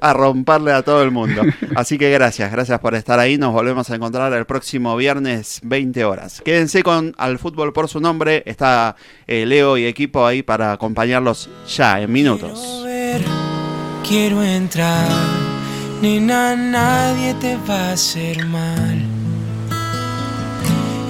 a romperle a todo el mundo. Así que gracias, gracias por estar ahí. Nos volvemos a encontrar el próximo viernes 20 horas. Quédense con Al Fútbol por su nombre. Está eh, Leo y equipo ahí para acompañarlos ya en minutos. ver, quiero entrar. Nena, nadie te va a hacer mal,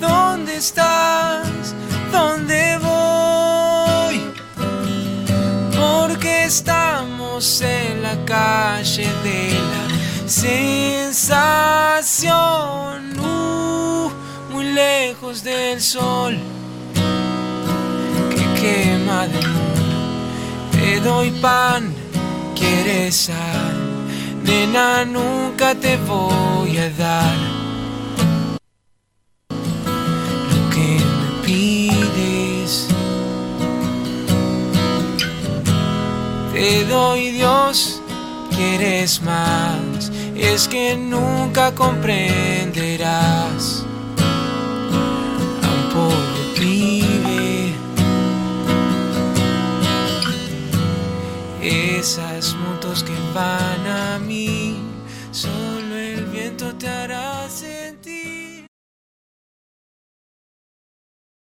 ¿Dónde estás? ¿Dónde voy? Porque estamos en la calle de la sensación, uh, muy lejos del sol que quema de amor. Te doy pan, quieres sal, nena, nunca te voy a dar Te doy Dios, quieres más, es que nunca comprenderás a un pobre pibe. Esas motos que van a mí,